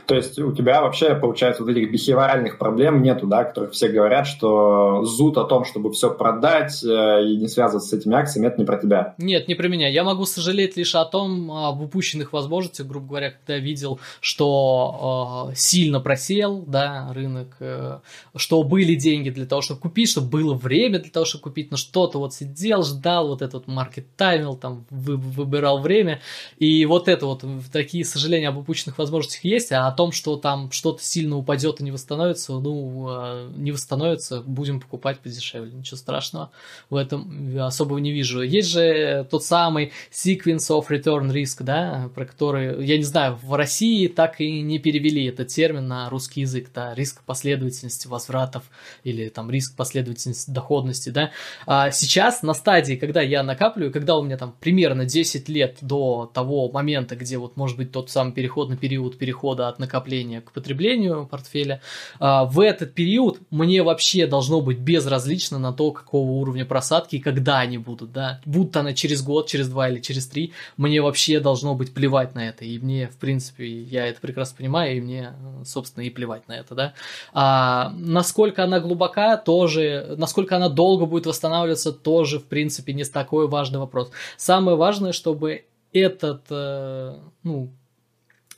То есть у тебя вообще, получается, вот этих бихевиоральных проблем нету, да, которых все говорят, что зуд о том, чтобы все продать э, и не связываться с этими акциями, это не про тебя. Нет, не про меня. Я могу сожалеть лишь о том, об упущенных возможностях, грубо говоря, когда видел, что э, сильно просел, да, рынок, э, что были деньги для того, чтобы купить, чтобы было время для того, чтобы купить, но что-то вот сидел, ждал, вот этот маркет таймил, там, вы, выбирал время, и вот это вот, такие сожаления об упущенных возможностях есть, а о том, что там что-то сильно упадет и не восстановится, ну, а, не восстановится, будем покупать подешевле. Ничего страшного в этом особого не вижу. Есть же тот самый sequence of return risk, да, про который, я не знаю, в России так и не перевели этот термин на русский язык, да, риск последовательности возвратов или там риск последовательности доходности, да. А сейчас на стадии, когда я накапливаю, когда у меня там примерно 10 лет до того момента, где вот может быть тот самый переходный период перехода от накопления к потреблению портфеля, а, в этот период мне вообще должно быть безразлично на то, какого уровня просадки и когда они будут, да, будут она через год, через два или через три, мне вообще должно быть плевать на это, и мне, в принципе, я это прекрасно понимаю, и мне, собственно, и плевать на это, да. А насколько она глубока, тоже, насколько она долго будет восстанавливаться, тоже, в принципе, не такой важный вопрос. Самое важное, чтобы этот, э, ну,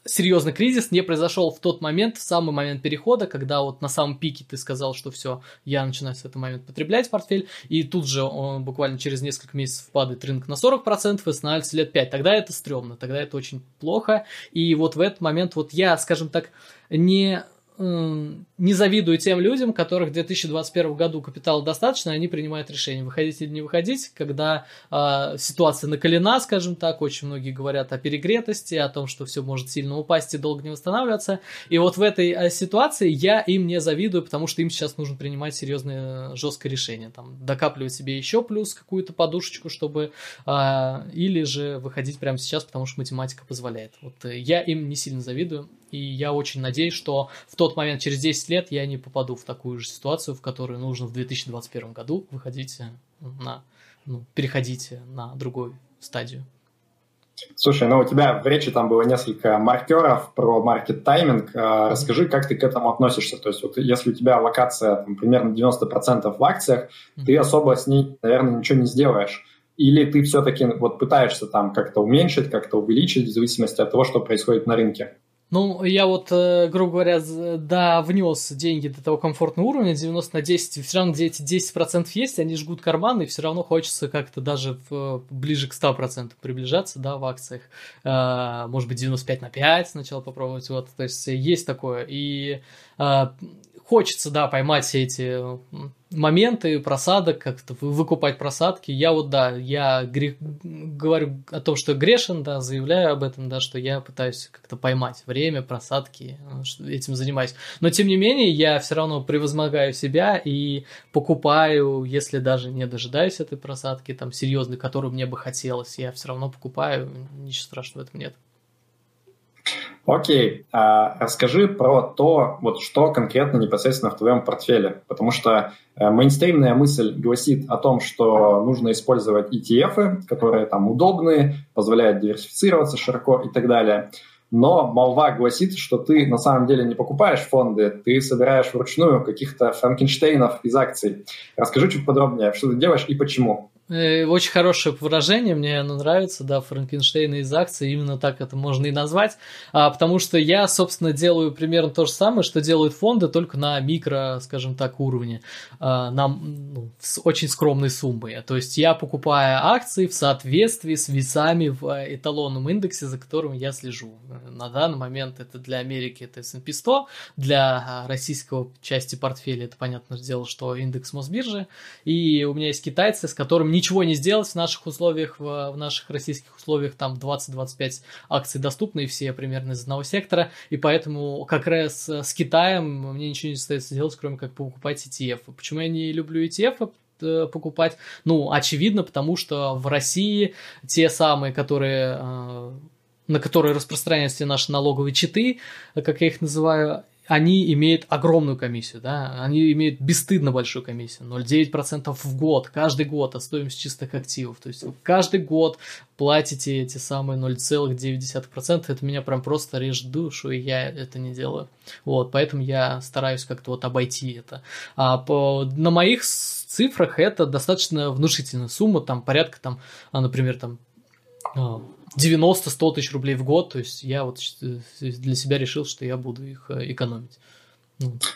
серьезный кризис не произошел в тот момент, в самый момент перехода, когда вот на самом пике ты сказал, что все, я начинаю с этого момента потреблять портфель, и тут же он буквально через несколько месяцев падает рынок на 40% и останавливается лет 5. Тогда это стрёмно, тогда это очень плохо. И вот в этот момент вот я, скажем так, не не завидую тем людям, которых в 2021 году капитала достаточно, они принимают решение, выходить или не выходить, когда э, ситуация накалена, скажем так, очень многие говорят о перегретости, о том, что все может сильно упасть и долго не восстанавливаться. И вот в этой э, ситуации я им не завидую, потому что им сейчас нужно принимать серьезное жесткое решение, там, докапливать себе еще плюс какую-то подушечку, чтобы э, или же выходить прямо сейчас, потому что математика позволяет. Вот э, я им не сильно завидую, и я очень надеюсь, что в тот момент, через 10 лет, я не попаду в такую же ситуацию, в которую нужно в 2021 году выходить на, ну, переходить на другую стадию. Слушай, ну у тебя в речи там было несколько маркеров про маркет-тайминг. А, расскажи, как ты к этому относишься? То есть вот если у тебя локация там, примерно 90% в акциях, mm-hmm. ты особо с ней, наверное, ничего не сделаешь. Или ты все-таки вот пытаешься там как-то уменьшить, как-то увеличить в зависимости от того, что происходит на рынке? Ну, я вот, э, грубо говоря, да, внес деньги до того комфортного уровня, 90 на 10, и все равно где эти 10% есть, они жгут карманы, и все равно хочется как-то даже в, ближе к 100% приближаться, да, в акциях. А, может быть, 95 на 5 сначала попробовать, вот, то есть есть такое. И а, хочется, да, поймать все эти моменты просадок, как-то выкупать просадки. Я вот, да, я грех, говорю о том, что грешен, да, заявляю об этом, да, что я пытаюсь как-то поймать время, просадки, этим занимаюсь. Но, тем не менее, я все равно превозмогаю себя и покупаю, если даже не дожидаюсь этой просадки, там, серьезной, которую мне бы хотелось, я все равно покупаю, ничего страшного в этом нет. Окей, а расскажи про то, вот что конкретно непосредственно в твоем портфеле, потому что э, мейнстримная мысль гласит о том, что нужно использовать ETF, которые там удобные, позволяют диверсифицироваться широко и так далее. Но молва гласит, что ты на самом деле не покупаешь фонды, ты собираешь вручную каких-то франкенштейнов из акций. Расскажи чуть подробнее, что ты делаешь и почему. Э, очень хорошее выражение, мне оно нравится, да, Франкенштейна из акций, именно так это можно и назвать, а, потому что я, собственно, делаю примерно то же самое, что делают фонды, только на микро, скажем так, уровне, а, на ну, с очень скромной суммой. То есть я покупаю акции в соответствии с весами в э, эталонном индексе, за которым я слежу. На данный момент это для Америки это S&P 100, для а, российского части портфеля это, понятное дело, что индекс Мосбиржи, и у меня есть китайцы, с которыми ничего не сделать в наших условиях, в, в наших российских условиях, там 20-25 акций доступны, и все примерно из одного сектора, и поэтому как раз с Китаем мне ничего не остается делать, кроме как покупать ETF. Почему я не люблю ETF? Э, покупать? Ну, очевидно, потому что в России те самые, которые э, на которые распространяются наши налоговые читы, как я их называю, они имеют огромную комиссию, да, они имеют бесстыдно большую комиссию, 0,9% в год, каждый год от стоимости чистых активов, то есть вы каждый год платите эти самые 0,9%, это меня прям просто режет душу, и я это не делаю, вот, поэтому я стараюсь как-то вот обойти это, а по, на моих цифрах это достаточно внушительная сумма, там порядка там, а, например, там а, 90-100 тысяч рублей в год, то есть я вот э, для себя решил, что я буду их э, экономить.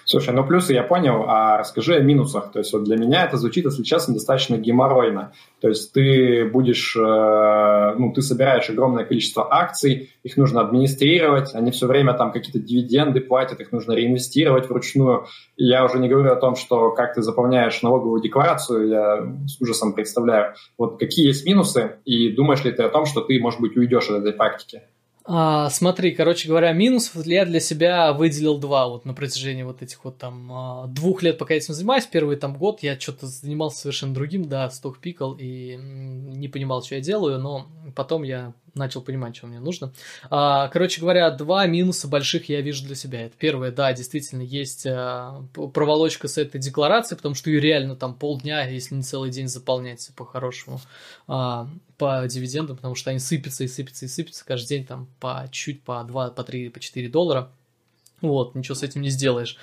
Слушай, ну плюсы я понял, а расскажи о минусах. То есть вот для меня это звучит, если честно, достаточно геморройно. То есть ты будешь, э, ну, ты собираешь огромное количество акций, их нужно администрировать, они все время там какие-то дивиденды платят, их нужно реинвестировать вручную. Я уже не говорю о том, что как ты заполняешь налоговую декларацию, я с ужасом представляю. Вот какие есть минусы, и думаешь ли ты о том, что ты, может быть, уйдешь от этой практики? А, смотри, короче говоря, минусов я для себя выделил два вот на протяжении вот этих вот там а, двух лет, пока я этим занимаюсь. Первый там год я что-то занимался совершенно другим, да, сток пикал и не понимал, что я делаю, но потом я начал понимать, что мне нужно. А, короче говоря, два минуса больших я вижу для себя. Это первое, да, действительно есть а, проволочка с этой декларацией, потому что ее реально там полдня, если не целый день заполнять по-хорошему а, по дивидендам, потому что они сыпятся и сыпятся и сыпятся каждый день там по чуть по 2, по 3, по 4 доллара. Вот, ничего с этим не сделаешь.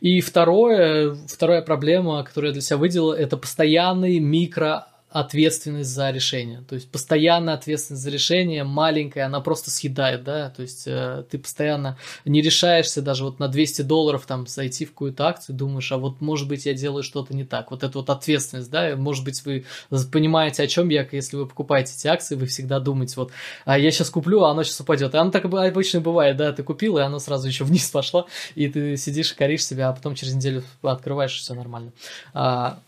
И второе, вторая проблема, которую я для себя выделил, это постоянный микро ответственность за решение. То есть постоянная ответственность за решение, маленькая, она просто съедает, да, то есть э, ты постоянно не решаешься даже вот на 200 долларов там зайти в какую-то акцию, думаешь, а вот может быть я делаю что-то не так. Вот это вот ответственность, да, может быть вы понимаете, о чем я, если вы покупаете эти акции, вы всегда думаете, вот, а я сейчас куплю, а оно сейчас упадет. И оно так обычно бывает, да, ты купил, и оно сразу еще вниз пошло, и ты сидишь и коришь себя, а потом через неделю открываешь, все нормально. А,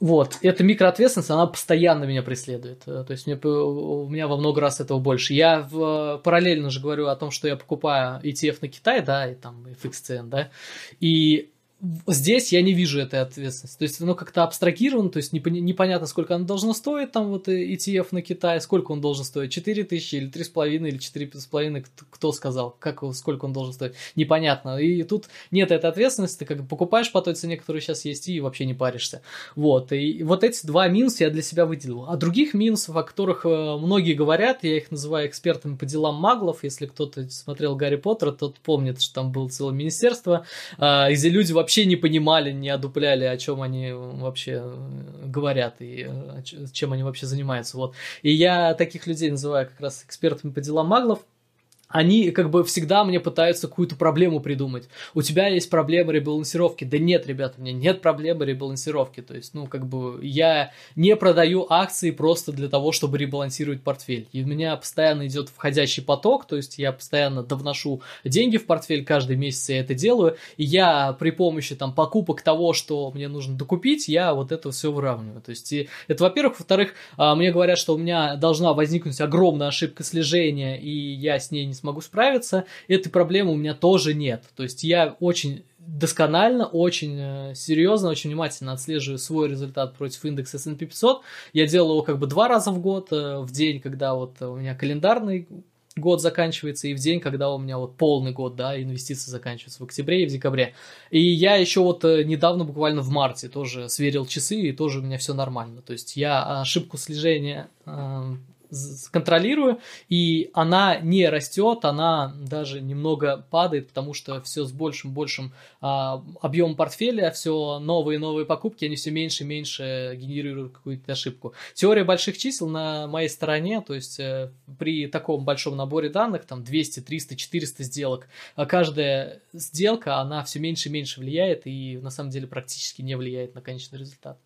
вот, эта микроответственность, она постоянно меня преследует. Э, то есть мне, у меня во много раз этого больше. Я в, параллельно же говорю о том, что я покупаю ETF на Китай, да, и там FXCN, да, и здесь я не вижу этой ответственности. То есть оно как-то абстрагировано, то есть непонятно, сколько оно должно стоить, там вот ETF на Китай, сколько он должен стоить, 4 тысячи или 3,5 или 4,5, кто сказал, как, сколько он должен стоить, непонятно. И тут нет этой ответственности, ты как бы покупаешь по той цене, которая сейчас есть, и вообще не паришься. Вот, и вот эти два минуса я для себя выделил. А других минусов, о которых э, многие говорят, я их называю экспертами по делам маглов, если кто-то смотрел Гарри Поттера, тот помнит, что там было целое министерство, а, где люди вообще вообще не понимали, не одупляли, о чем они вообще говорят и э, чем они вообще занимаются. Вот. И я таких людей называю как раз экспертами по делам маглов, они как бы всегда мне пытаются какую-то проблему придумать. У тебя есть проблема ребалансировки. Да нет, ребята, у меня нет проблемы ребалансировки. То есть, ну, как бы я не продаю акции просто для того, чтобы ребалансировать портфель. И у меня постоянно идет входящий поток, то есть я постоянно довношу деньги в портфель, каждый месяц я это делаю. И я при помощи там покупок того, что мне нужно докупить, я вот это все выравниваю. То есть, и это, во-первых. Во-вторых, а, мне говорят, что у меня должна возникнуть огромная ошибка слежения, и я с ней не смогу справиться, этой проблемы у меня тоже нет. То есть я очень досконально, очень э, серьезно, очень внимательно отслеживаю свой результат против индекса S&P 500. Я делаю его как бы два раза в год, э, в день, когда вот у меня календарный год заканчивается, и в день, когда у меня вот полный год, да, инвестиции заканчиваются в октябре и в декабре. И я еще вот э, недавно, буквально в марте, тоже сверил часы, и тоже у меня все нормально. То есть я ошибку слежения контролирую, и она не растет, она даже немного падает, потому что все с большим большим а, объемом портфеля, все новые новые покупки, они все меньше и меньше генерируют какую-то ошибку. Теория больших чисел на моей стороне, то есть э, при таком большом наборе данных, там 200, 300, 400 сделок, а каждая сделка, она все меньше и меньше влияет и на самом деле практически не влияет на конечный результат.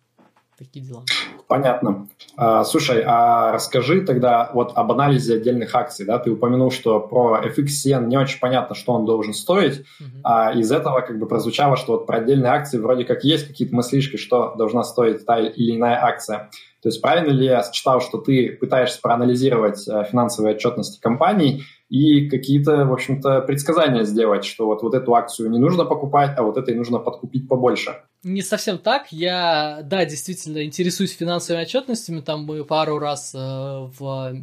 Такие дела. Понятно. А, слушай, а расскажи тогда вот об анализе отдельных акций. Да? Ты упомянул, что про FXCN не очень понятно, что он должен стоить. Uh-huh. А из этого как бы прозвучало, что вот про отдельные акции вроде как есть какие-то мыслишки, что должна стоить та или иная акция. То есть правильно ли я считал, что ты пытаешься проанализировать э, финансовые отчетности компаний и какие-то, в общем-то, предсказания сделать, что вот, вот эту акцию не нужно покупать, а вот этой нужно подкупить побольше? Не совсем так. Я, да, действительно интересуюсь финансовыми отчетностями. Там мы пару раз э, в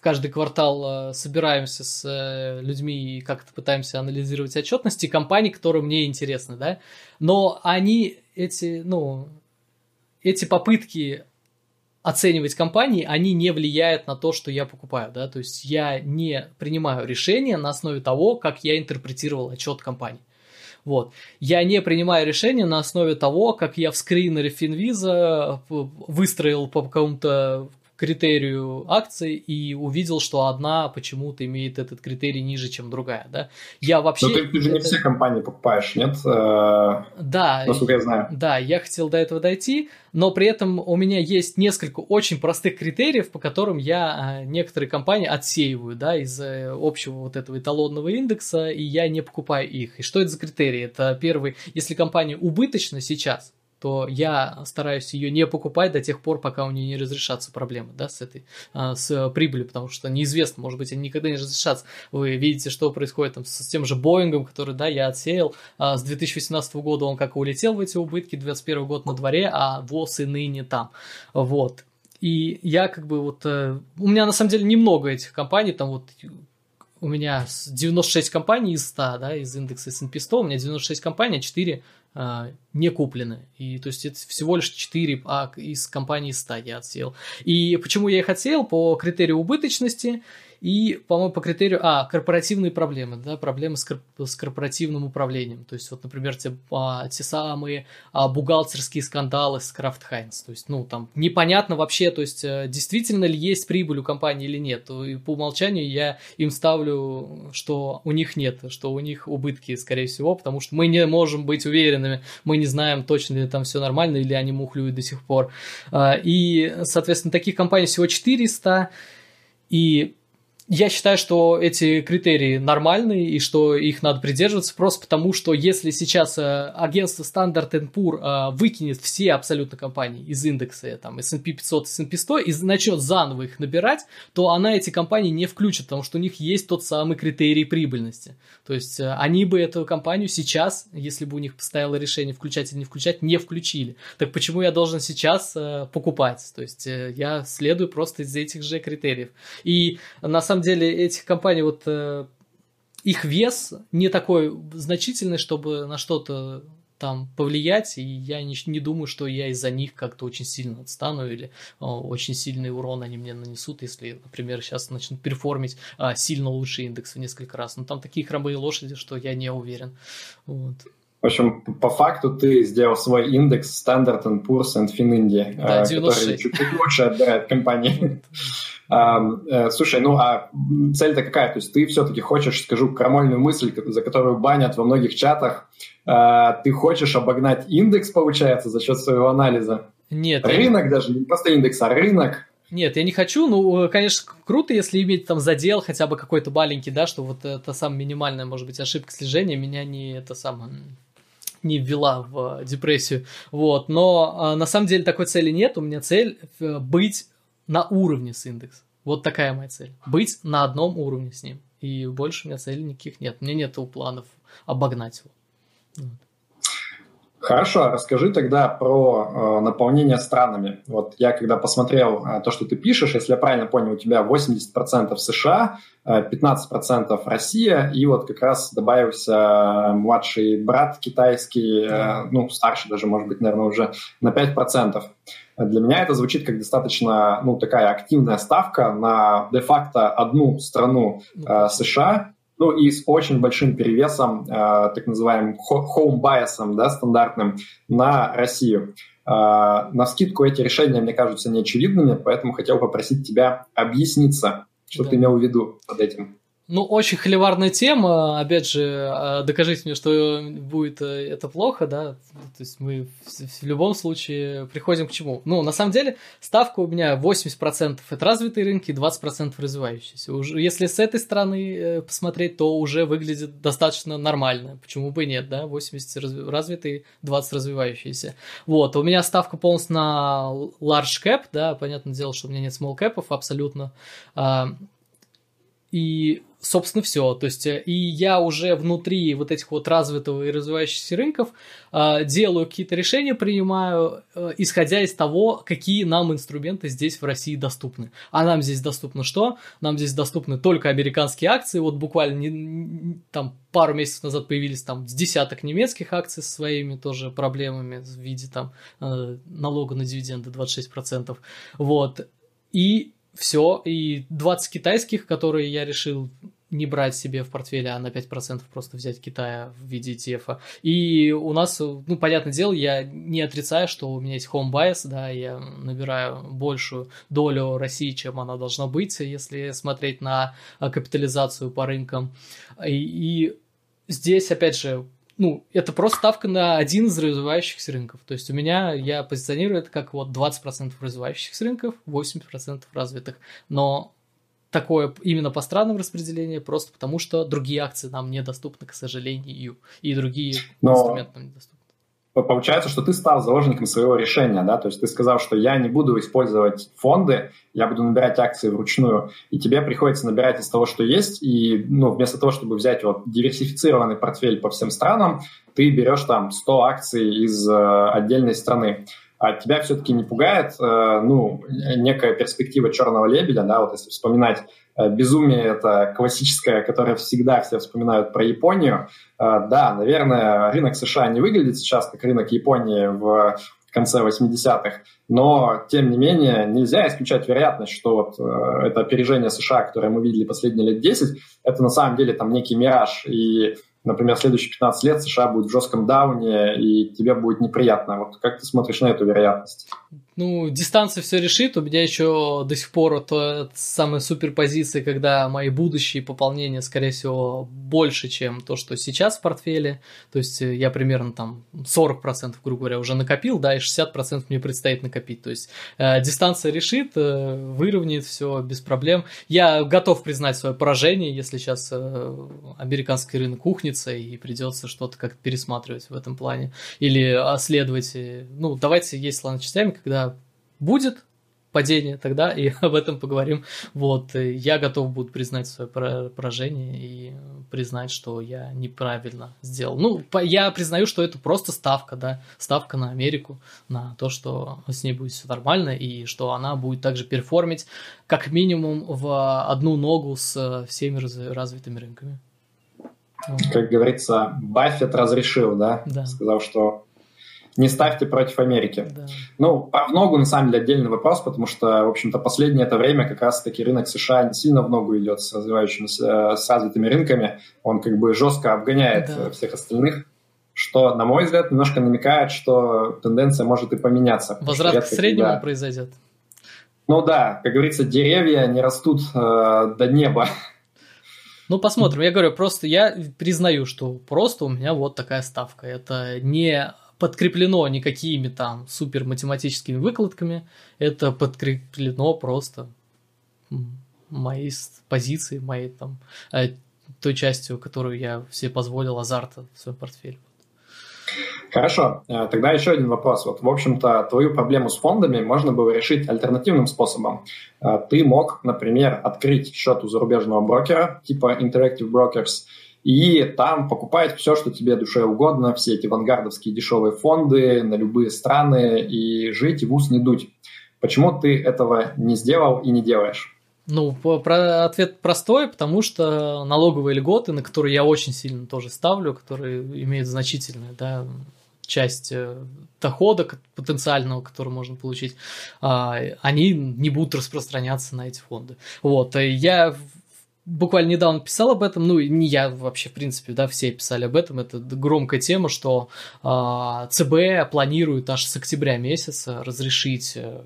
каждый квартал э, собираемся с э, людьми и как-то пытаемся анализировать отчетности компаний, которые мне интересны, да. Но они, эти, ну, эти попытки оценивать компании, они не влияют на то, что я покупаю, да, то есть я не принимаю решение на основе того, как я интерпретировал отчет компании. Вот. Я не принимаю решение на основе того, как я в скринере Финвиза выстроил по какому-то критерию акций и увидел, что одна почему-то имеет этот критерий ниже, чем другая, да. Я вообще... Но ты, ты же не все компании покупаешь, нет? Э, да. Насколько я знаю. Да, я хотел до этого дойти, но при этом у меня есть несколько очень простых критериев, по которым я э, некоторые компании отсеиваю, да, из э, общего вот этого эталонного индекса, и я не покупаю их. И что это за критерии? Это первый, если компания убыточна сейчас, то я стараюсь ее не покупать до тех пор, пока у нее не разрешатся проблемы, да, с этой, а, с прибылью, потому что неизвестно, может быть, они никогда не разрешатся. Вы видите, что происходит там с тем же Боингом, который, да, я отсеял, а, с 2018 года он как улетел в эти убытки, 2021 год на дворе, а ВОЗ и ныне там, вот. И я как бы вот... Э, у меня на самом деле немного этих компаний, там вот у меня 96 компаний из 100, да, из индекса S&P 100, у меня 96 компаний, а 4 а, не куплены. И то есть это всего лишь 4 а, из компании 100 я отсеял. И почему я их отсеял? По критерию убыточности И, по-моему, по критерию... А, корпоративные проблемы, да, проблемы с, корп... с корпоративным управлением. То есть, вот, например, те, а, те самые а, бухгалтерские скандалы с Kraft Heinz. То есть, ну, там, непонятно вообще, то есть, э, действительно ли есть прибыль у компании или нет. И по умолчанию я им ставлю, что у них нет, что у них убытки, скорее всего, потому что мы не можем быть уверенными, мы не знаем, точно ли там все нормально, или они мухлюют до сих пор. А, и, соответственно, таких компаний всего 400, и я считаю, что эти критерии нормальные и что их надо придерживаться просто потому, что если сейчас э, агентство Standard Poor э, выкинет все абсолютно компании из индекса, там, S&P 500, S&P 100 и начнет заново их набирать, то она эти компании не включит, потому что у них есть тот самый критерий прибыльности. То есть э, они бы эту компанию сейчас, если бы у них стояло решение включать или не включать, не включили. Так почему я должен сейчас покупать? То есть я следую просто из этих же критериев. И на самом самом деле этих компаний вот э, их вес не такой значительный, чтобы на что-то там повлиять, и я не, не думаю, что я из-за них как-то очень сильно отстану или о, очень сильный урон они мне нанесут, если, например, сейчас начнут перформить а, сильно лучший индекс в несколько раз. Но там такие хромые лошади, что я не уверен. Вот. В общем, по факту ты сделал свой индекс Standard Poor's and FinIndy, да, 96. который чуть-чуть лучше отбирает компании. Э, слушай, ну а цель-то какая? То есть ты все-таки хочешь, скажу крамольную мысль, за которую банят во многих чатах, э, ты хочешь обогнать индекс, получается, за счет своего анализа? Нет. Рынок даже, не просто индекс, а рынок. Нет, я не хочу. Ну, конечно, круто, если иметь там задел хотя бы какой-то маленький, да, что вот это самая минимальная, может быть, ошибка слежения меня не это самое не ввела в депрессию. Вот. Но а, на самом деле такой цели нет. У меня цель э, быть на уровне с индекс. Вот такая моя цель. Быть на одном уровне с ним. И больше у меня целей никаких нет. У меня нет планов обогнать его. Вот. Хорошо, расскажи тогда про э, наполнение странами. Вот я когда посмотрел э, то, что ты пишешь, если я правильно понял, у тебя 80% США, э, 15% Россия, и вот как раз добавился младший брат китайский, э, ну, старший даже, может быть, наверное, уже на 5%. Для меня это звучит как достаточно, ну, такая активная ставка на де-факто одну страну э, США, ну и с очень большим перевесом, э, так называемым home bias, да, стандартным, на Россию. Э, на скидку эти решения мне кажутся неочевидными, поэтому хотел попросить тебя объясниться, что да. ты имел в виду под этим. Ну, очень холиварная тема. Опять же, а, докажите мне, что будет э, это плохо, да. То есть мы в любом случае приходим к чему? Ну, на самом деле, ставка у меня 80% это развитые рынки, 20% развивающиеся. Уже, если с этой стороны э, посмотреть, то уже выглядит достаточно нормально. Почему бы и нет, да? 80 развитые, 20 развивающиеся. Вот, у меня ставка полностью на large cap, да, понятное дело, что у меня нет small cap абсолютно. А, и собственно, все. То есть, э, и я уже внутри вот этих вот развитого и развивающихся рынков э, делаю какие-то решения, принимаю, э, исходя из того, какие нам инструменты здесь в России доступны. А нам здесь доступно что? Нам здесь доступны только американские акции. Вот буквально не, там пару месяцев назад появились там с десяток немецких акций со своими тоже проблемами в виде там э, налога на дивиденды 26%. Вот. И все, и 20 китайских, которые я решил не брать себе в портфеле, а на 5% просто взять Китая в виде ETF. И у нас, ну, понятное дело, я не отрицаю, что у меня есть home bias, да, я набираю большую долю России, чем она должна быть, если смотреть на капитализацию по рынкам. И, и здесь, опять же, ну, это просто ставка на один из развивающихся рынков. То есть у меня, я позиционирую это как вот 20% развивающихся рынков, 80% развитых. Но такое именно по странам распределение, просто потому что другие акции нам недоступны, к сожалению, и другие Но... инструменты нам недоступны получается, что ты стал заложником своего решения, да, то есть ты сказал, что я не буду использовать фонды, я буду набирать акции вручную, и тебе приходится набирать из того, что есть, и, ну, вместо того, чтобы взять вот диверсифицированный портфель по всем странам, ты берешь там 100 акций из э, отдельной страны. А тебя все-таки не пугает, э, ну, некая перспектива черного лебедя, да, вот если вспоминать Э, безумие это классическое, которое всегда все вспоминают про Японию. Э, да, наверное, рынок США не выглядит сейчас как рынок Японии в конце 80-х. Но, тем не менее, нельзя исключать вероятность, что вот это опережение США, которое мы видели последние лет 10, это на самом деле там некий мираж. И например, следующие 15 лет США будет в жестком дауне, и тебе будет неприятно. Вот как ты смотришь на эту вероятность? Ну, дистанция все решит. У меня еще до сих пор то самая суперпозиция, когда мои будущие пополнения, скорее всего, больше, чем то, что сейчас в портфеле. То есть э, я примерно там 40%, грубо говоря, уже накопил, да, и 60% мне предстоит накопить. То есть э, дистанция решит, э, выровняет все без проблем. Я готов признать свое поражение, если сейчас э, американский рынок ухнется и придется что-то как-то пересматривать в этом плане. Или следовать. Э, ну, давайте есть слон частями, когда будет падение, тогда и об этом поговорим. Вот, я готов буду признать свое поражение и признать, что я неправильно сделал. Ну, я признаю, что это просто ставка, да, ставка на Америку, на то, что с ней будет все нормально и что она будет также перформить как минимум в одну ногу с всеми развитыми рынками. Как говорится, Баффет разрешил, да? да. Сказал, что не ставьте против Америки. Да. Ну, в ногу, на самом деле, отдельный вопрос, потому что, в общем-то, последнее это время как раз-таки рынок США не сильно в ногу идет с развивающимися, с развитыми рынками. Он как бы жестко обгоняет да. всех остальных, что, на мой взгляд, немножко намекает, что тенденция может и поменяться. Возврат к среднему когда... произойдет. Ну да, как говорится, деревья не растут э, до неба. Ну, посмотрим. Я говорю, просто я признаю, что просто у меня вот такая ставка. Это не подкреплено никакими там супер математическими выкладками, это подкреплено просто моей позиции, моей там э, той частью, которую я себе позволил азарта в свой портфель. Хорошо, э, тогда еще один вопрос. Вот, в общем-то, твою проблему с фондами можно было решить альтернативным способом. Э, ты мог, например, открыть счет у зарубежного брокера, типа Interactive Brokers, и там покупать все, что тебе душе угодно, все эти вангардовские дешевые фонды на любые страны и жить и в ус не дуть. Почему ты этого не сделал и не делаешь? Ну, про ответ простой, потому что налоговые льготы, на которые я очень сильно тоже ставлю, которые имеют значительную да, часть э, дохода потенциального, который можно получить, а, они не будут распространяться на эти фонды. Вот, я буквально недавно писал об этом, ну, не я вообще, в принципе, да, все писали об этом, это громкая тема, что э, ЦБ планирует аж с октября месяца разрешить э,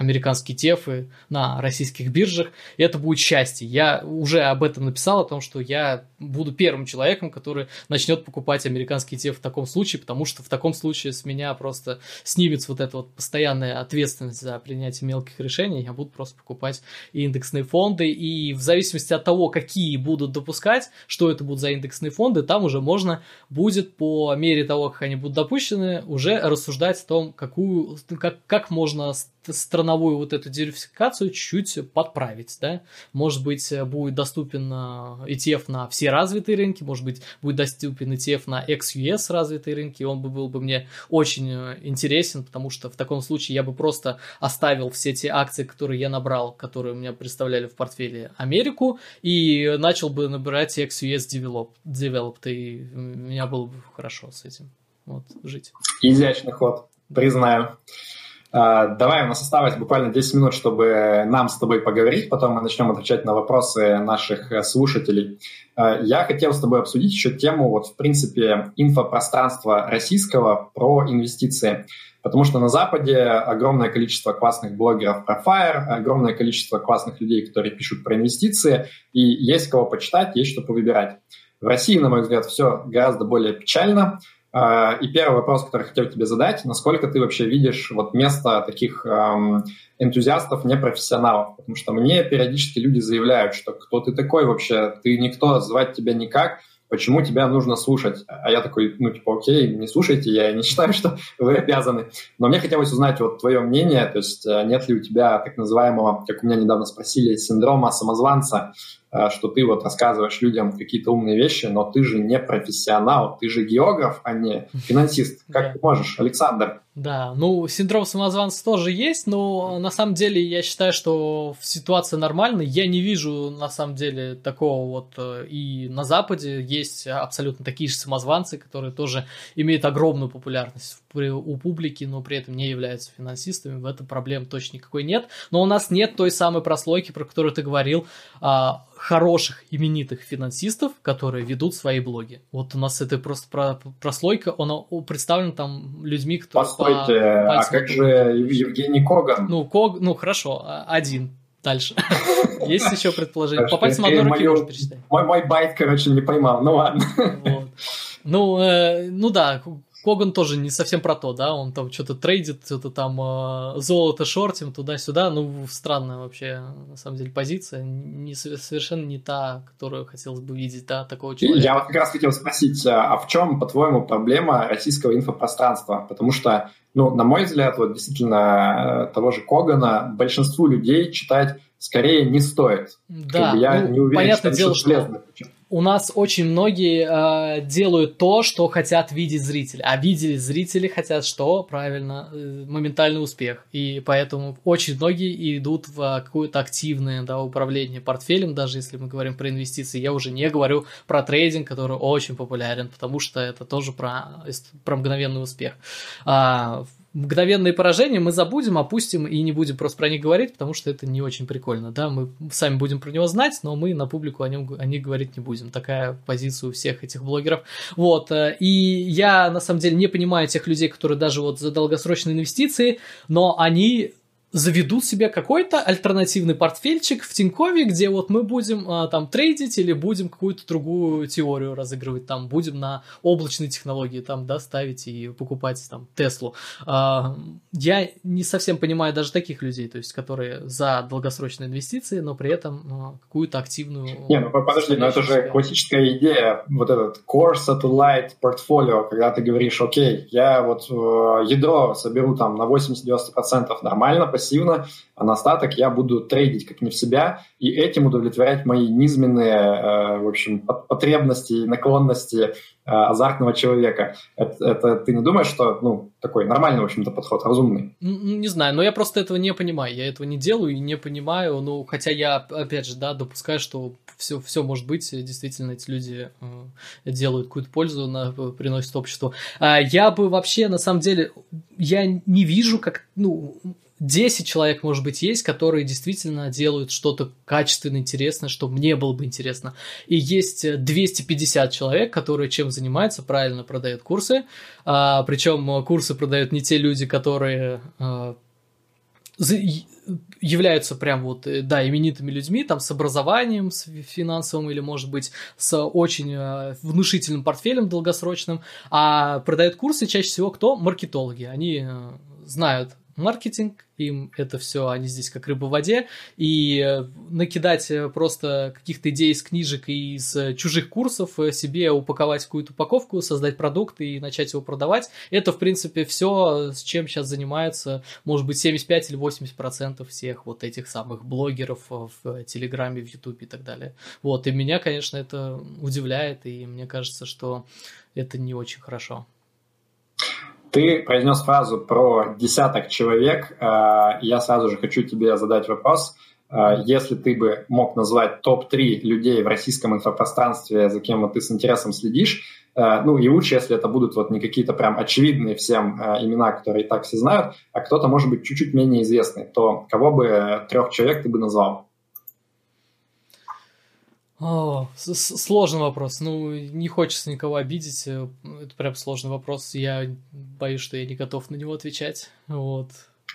американские тефы на российских биржах, и это будет счастье. Я уже об этом написал, о том, что я буду первым человеком, который начнет покупать американские тефы в таком случае, потому что в таком случае с меня просто снимется вот эта вот постоянная ответственность за принятие мелких решений, я буду просто покупать индексные фонды, и в зависимости от того, какие будут допускать, что это будут за индексные фонды, там уже можно будет по мере того, как они будут допущены, уже рассуждать о том, какую, как, как можно страновую вот эту диверсификацию чуть-чуть подправить, да. Может быть, будет доступен ETF на все развитые рынки, может быть, будет доступен ETF на ex-US развитые рынки, он бы был бы мне очень э, интересен, потому что в таком случае я бы просто оставил все те акции, которые я набрал, которые у меня представляли в портфеле Америку, и начал бы набирать ex-US develop, developed, и у меня было бы хорошо с этим вот, жить. Изящный ход, признаю. А, давай, у нас осталось буквально 10 минут, чтобы нам с тобой поговорить, потом мы начнем отвечать на вопросы наших э, слушателей. А, я хотел с тобой обсудить еще тему, вот, в принципе, инфопространства российского про инвестиции. Потому что на Западе огромное количество классных блогеров про FIRE, огромное количество классных людей, которые пишут про инвестиции, и есть кого почитать, есть что повыбирать. В России, на мой взгляд, все гораздо более печально. А, и первый вопрос, который хотел тебе задать, насколько ты вообще видишь вот место таких эм, энтузиастов, непрофессионалов? Потому что мне периодически люди заявляют, что кто ты такой вообще, ты никто, звать тебя никак, почему тебя нужно слушать? А я такой, ну, типа, окей, не слушайте, я не считаю, что вы обязаны. Но мне хотелось узнать вот твое мнение, то есть э, нет ли у тебя так называемого, как у меня недавно спросили, синдрома самозванца, что ты вот рассказываешь людям какие-то умные вещи, но ты же не профессионал, ты же географ, а не финансист. Как да. ты можешь, Александр? Да, ну, синдром самозванца тоже есть, но на самом деле я считаю, что ситуация нормальная. Я не вижу, на самом деле, такого вот э, и на Западе есть абсолютно такие же самозванцы, которые тоже имеют огромную популярность у публики, но при этом не являются финансистами, в этом проблем точно никакой нет. Но у нас нет той самой прослойки, про которую ты говорил, а, хороших именитых финансистов, которые ведут свои блоги. Вот у нас это просто про, прослойка, она представлена там людьми, которые... Постойте, по а как же Евгений Коган? Ну, Ког, ну хорошо, а, один. Дальше. Есть еще предположение? По пальцам одной руки можно перечитать. Мой байт, короче, не поймал. Ну ладно. Ну, э, ну да, Коган тоже не совсем про то, да, он там что-то трейдит, что-то там э, золото шортим туда-сюда, ну, странная вообще, на самом деле, позиция, не, совершенно не та, которую хотелось бы видеть, да, такого человека. Я вот как раз хотел спросить, а, а в чем, по-твоему, проблема российского инфопространства? Потому что, ну, на мой взгляд, вот действительно, э, того же Когана большинству людей читать скорее не стоит. Да, как бы я ну, не уверен, понятное что дело, что у нас очень многие э, делают то, что хотят видеть зрители. А видели зрители хотят что? Правильно, э, моментальный успех. И поэтому очень многие идут в э, какое-то активное да, управление портфелем, даже если мы говорим про инвестиции. Я уже не говорю про трейдинг, который очень популярен, потому что это тоже про, про мгновенный успех. А, мгновенные поражения мы забудем, опустим и не будем просто про них говорить, потому что это не очень прикольно, да, мы сами будем про него знать, но мы на публику о нем о них говорить не будем. Такая позиция у всех этих блогеров. Вот, э, и я на самом деле не понимаю тех людей, которые даже вот за долгосрочные инвестиции, но они заведут себе какой-то альтернативный портфельчик в Тинькове, где вот мы будем а, там трейдить или будем какую-то другую теорию разыгрывать, там будем на облачные технологии там, да, ставить и покупать там Теслу. А, я не совсем понимаю даже таких людей, то есть, которые за долгосрочные инвестиции, но при этом а, какую-то активную... Не, ну подожди, но это же классическая идея, вот этот core satellite портфолио, когда ты говоришь, окей, я вот э, ядро соберу там на 80-90% нормально, пассивно, а на остаток я буду трейдить как не в себя и этим удовлетворять мои низменные, э, в общем, потребности и наклонности э, азартного человека. Это, это ты не думаешь, что, ну, такой нормальный, в общем-то, подход, разумный? Не знаю, но я просто этого не понимаю. Я этого не делаю и не понимаю. Ну, хотя я, опять же, да, допускаю, что все, все может быть, действительно, эти люди э, делают какую-то пользу, на, приносят обществу. А я бы вообще, на самом деле, я не вижу, как, ну, 10 человек, может быть, есть, которые действительно делают что-то качественное, интересное, что мне было бы интересно. И есть 250 человек, которые чем занимаются, правильно продают курсы. А, причем курсы продают не те люди, которые а, являются прям вот, да, именитыми людьми, там, с образованием, с финансовым или, может быть, с очень э, внушительным портфелем долгосрочным, а продают курсы чаще всего кто? Маркетологи. Они э, знают маркетинг, им это все, они здесь как рыба в воде, и э, накидать э, просто каких-то идей из книжек и из э, чужих курсов, себе упаковать какую-то упаковку, создать продукт и начать его продавать, это, в принципе, все, с чем сейчас занимается, может быть, 75 или 80 процентов всех вот этих самых блогеров в Телеграме, в Ютубе и так далее. Вот, и меня, конечно, это удивляет, и мне кажется, что это не очень хорошо. Ты произнес фразу про десяток человек. Э, я сразу же хочу тебе задать вопрос. Э, если ты бы мог назвать топ-3 людей в российском инфопространстве, за кем ты с интересом следишь, э, ну и лучше, если это будут вот не какие-то прям очевидные всем имена, которые и так все знают, а кто-то, может быть, чуть-чуть менее известный, то кого бы трех человек ты бы назвал? О, сложный вопрос. Ну, не хочется никого обидеть. Э, это прям сложный вопрос. Я боюсь, что я не готов на него отвечать. Вот.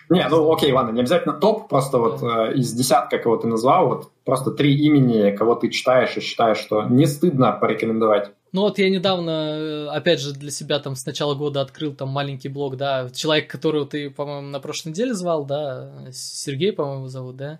Не, ну окей, ладно, не обязательно топ, просто вот э, из десятка, кого ты назвал, вот просто три имени, кого ты читаешь и считаешь, что не стыдно порекомендовать. Ну вот я недавно, э, опять же, для себя там с начала года открыл там маленький блог, да, человек, которого ты, по-моему, на прошлой неделе звал, да, Сергей, по-моему, зовут, да,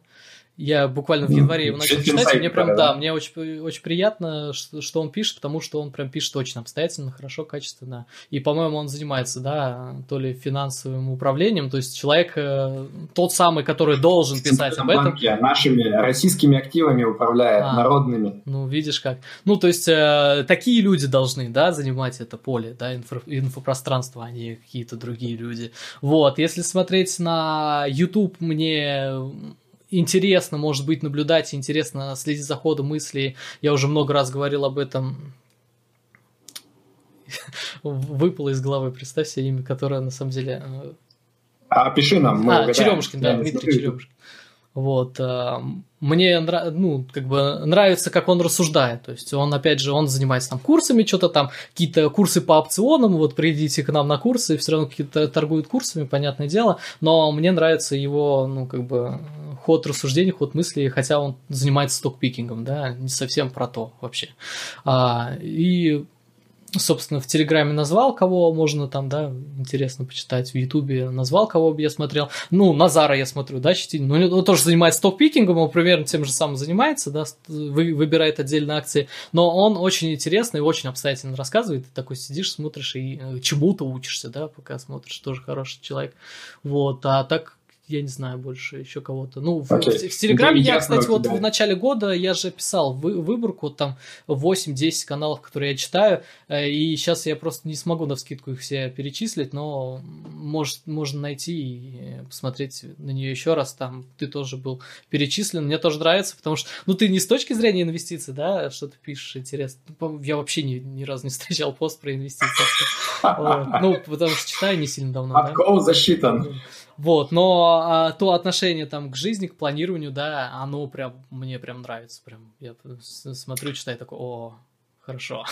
я буквально в январе его начал читать, и мне прям, да, мне очень, очень приятно, что, что он пишет, потому что он прям пишет очень обстоятельно, хорошо, качественно. И, по-моему, он занимается, да, то ли финансовым управлением, то есть человек э, тот самый, который должен писать об этом. Банке, нашими российскими активами управляет, а, народными. Ну, видишь как. Ну, то есть э, такие люди должны, да, занимать это поле, да, инфо, инфопространство, а не какие-то другие люди. Вот, если смотреть на YouTube, мне интересно, может быть, наблюдать, интересно следить за ходом мысли. Я уже много раз говорил об этом. выпало из головы. Представь себе имя, которое на самом деле... А, пиши нам. Мы а, Черемушкин, да, Дмитрий Черемушкин. Вот. Э, мне ну, как бы нравится, как он рассуждает. То есть он, опять же, он занимается там курсами, что-то там, какие-то курсы по опционам, вот придите к нам на курсы, все равно какие-то торгуют курсами, понятное дело. Но мне нравится его, ну, как бы, ход рассуждений, ход мыслей, хотя он занимается стокпикингом, да, не совсем про то вообще. А, и собственно, в Телеграме назвал, кого можно там, да, интересно почитать, в Ютубе назвал, кого бы я смотрел. Ну, Назара я смотрю, да, чтить. Ну, он тоже занимается топ-пикингом, он примерно тем же самым занимается, да, вы, выбирает отдельные акции. Но он очень интересный и очень обстоятельно рассказывает. Ты такой сидишь, смотришь и э, чему-то учишься, да, пока смотришь, тоже хороший человек. Вот, а так я не знаю больше еще кого-то. Ну, okay. в, в Телеграме я, кстати, вот в начале года я же писал вы, выборку, там 8-10 каналов, которые я читаю, э, и сейчас я просто не смогу на вскидку их все перечислить, но может, можно найти и посмотреть на нее еще раз, там ты тоже был перечислен, мне тоже нравится, потому что, ну, ты не с точки зрения инвестиций, да, что ты пишешь, интересно. Я вообще ни, ни разу не встречал пост про инвестиции. Ну, потому что читаю не сильно давно. От кого засчитан? Вот, но а, то отношение там к жизни, к планированию, да, оно прям, мне прям нравится. Прям, я смотрю, читаю, такой, о, хорошо.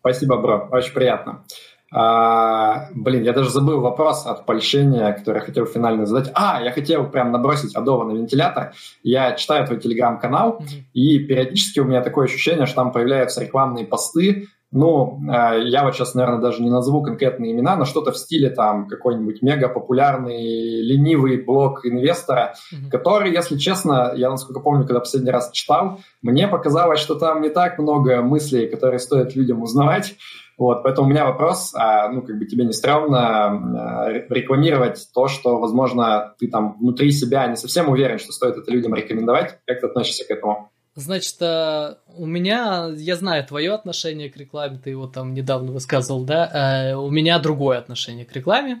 Спасибо, бро, очень приятно. А, блин, я даже забыл вопрос от польщения, который я хотел финально задать. А, я хотел прям набросить Адова на вентилятор. Я читаю твой телеграм-канал, mm-hmm. и периодически у меня такое ощущение, что там появляются рекламные посты, ну, э, я вот сейчас, наверное, даже не назову конкретные имена, но что-то в стиле там какой-нибудь мега популярный ленивый блог инвестора, mm-hmm. который, если честно, я насколько помню, когда последний раз читал, мне показалось, что там не так много мыслей, которые стоит людям узнавать. Вот, поэтому у меня вопрос, а, ну, как бы тебе не стрёмно э, рекламировать то, что, возможно, ты там внутри себя не совсем уверен, что стоит это людям рекомендовать? Как ты относишься к этому? Значит, э, у меня, я знаю твое отношение к рекламе, ты его там недавно высказывал, да, э, у меня другое отношение к рекламе,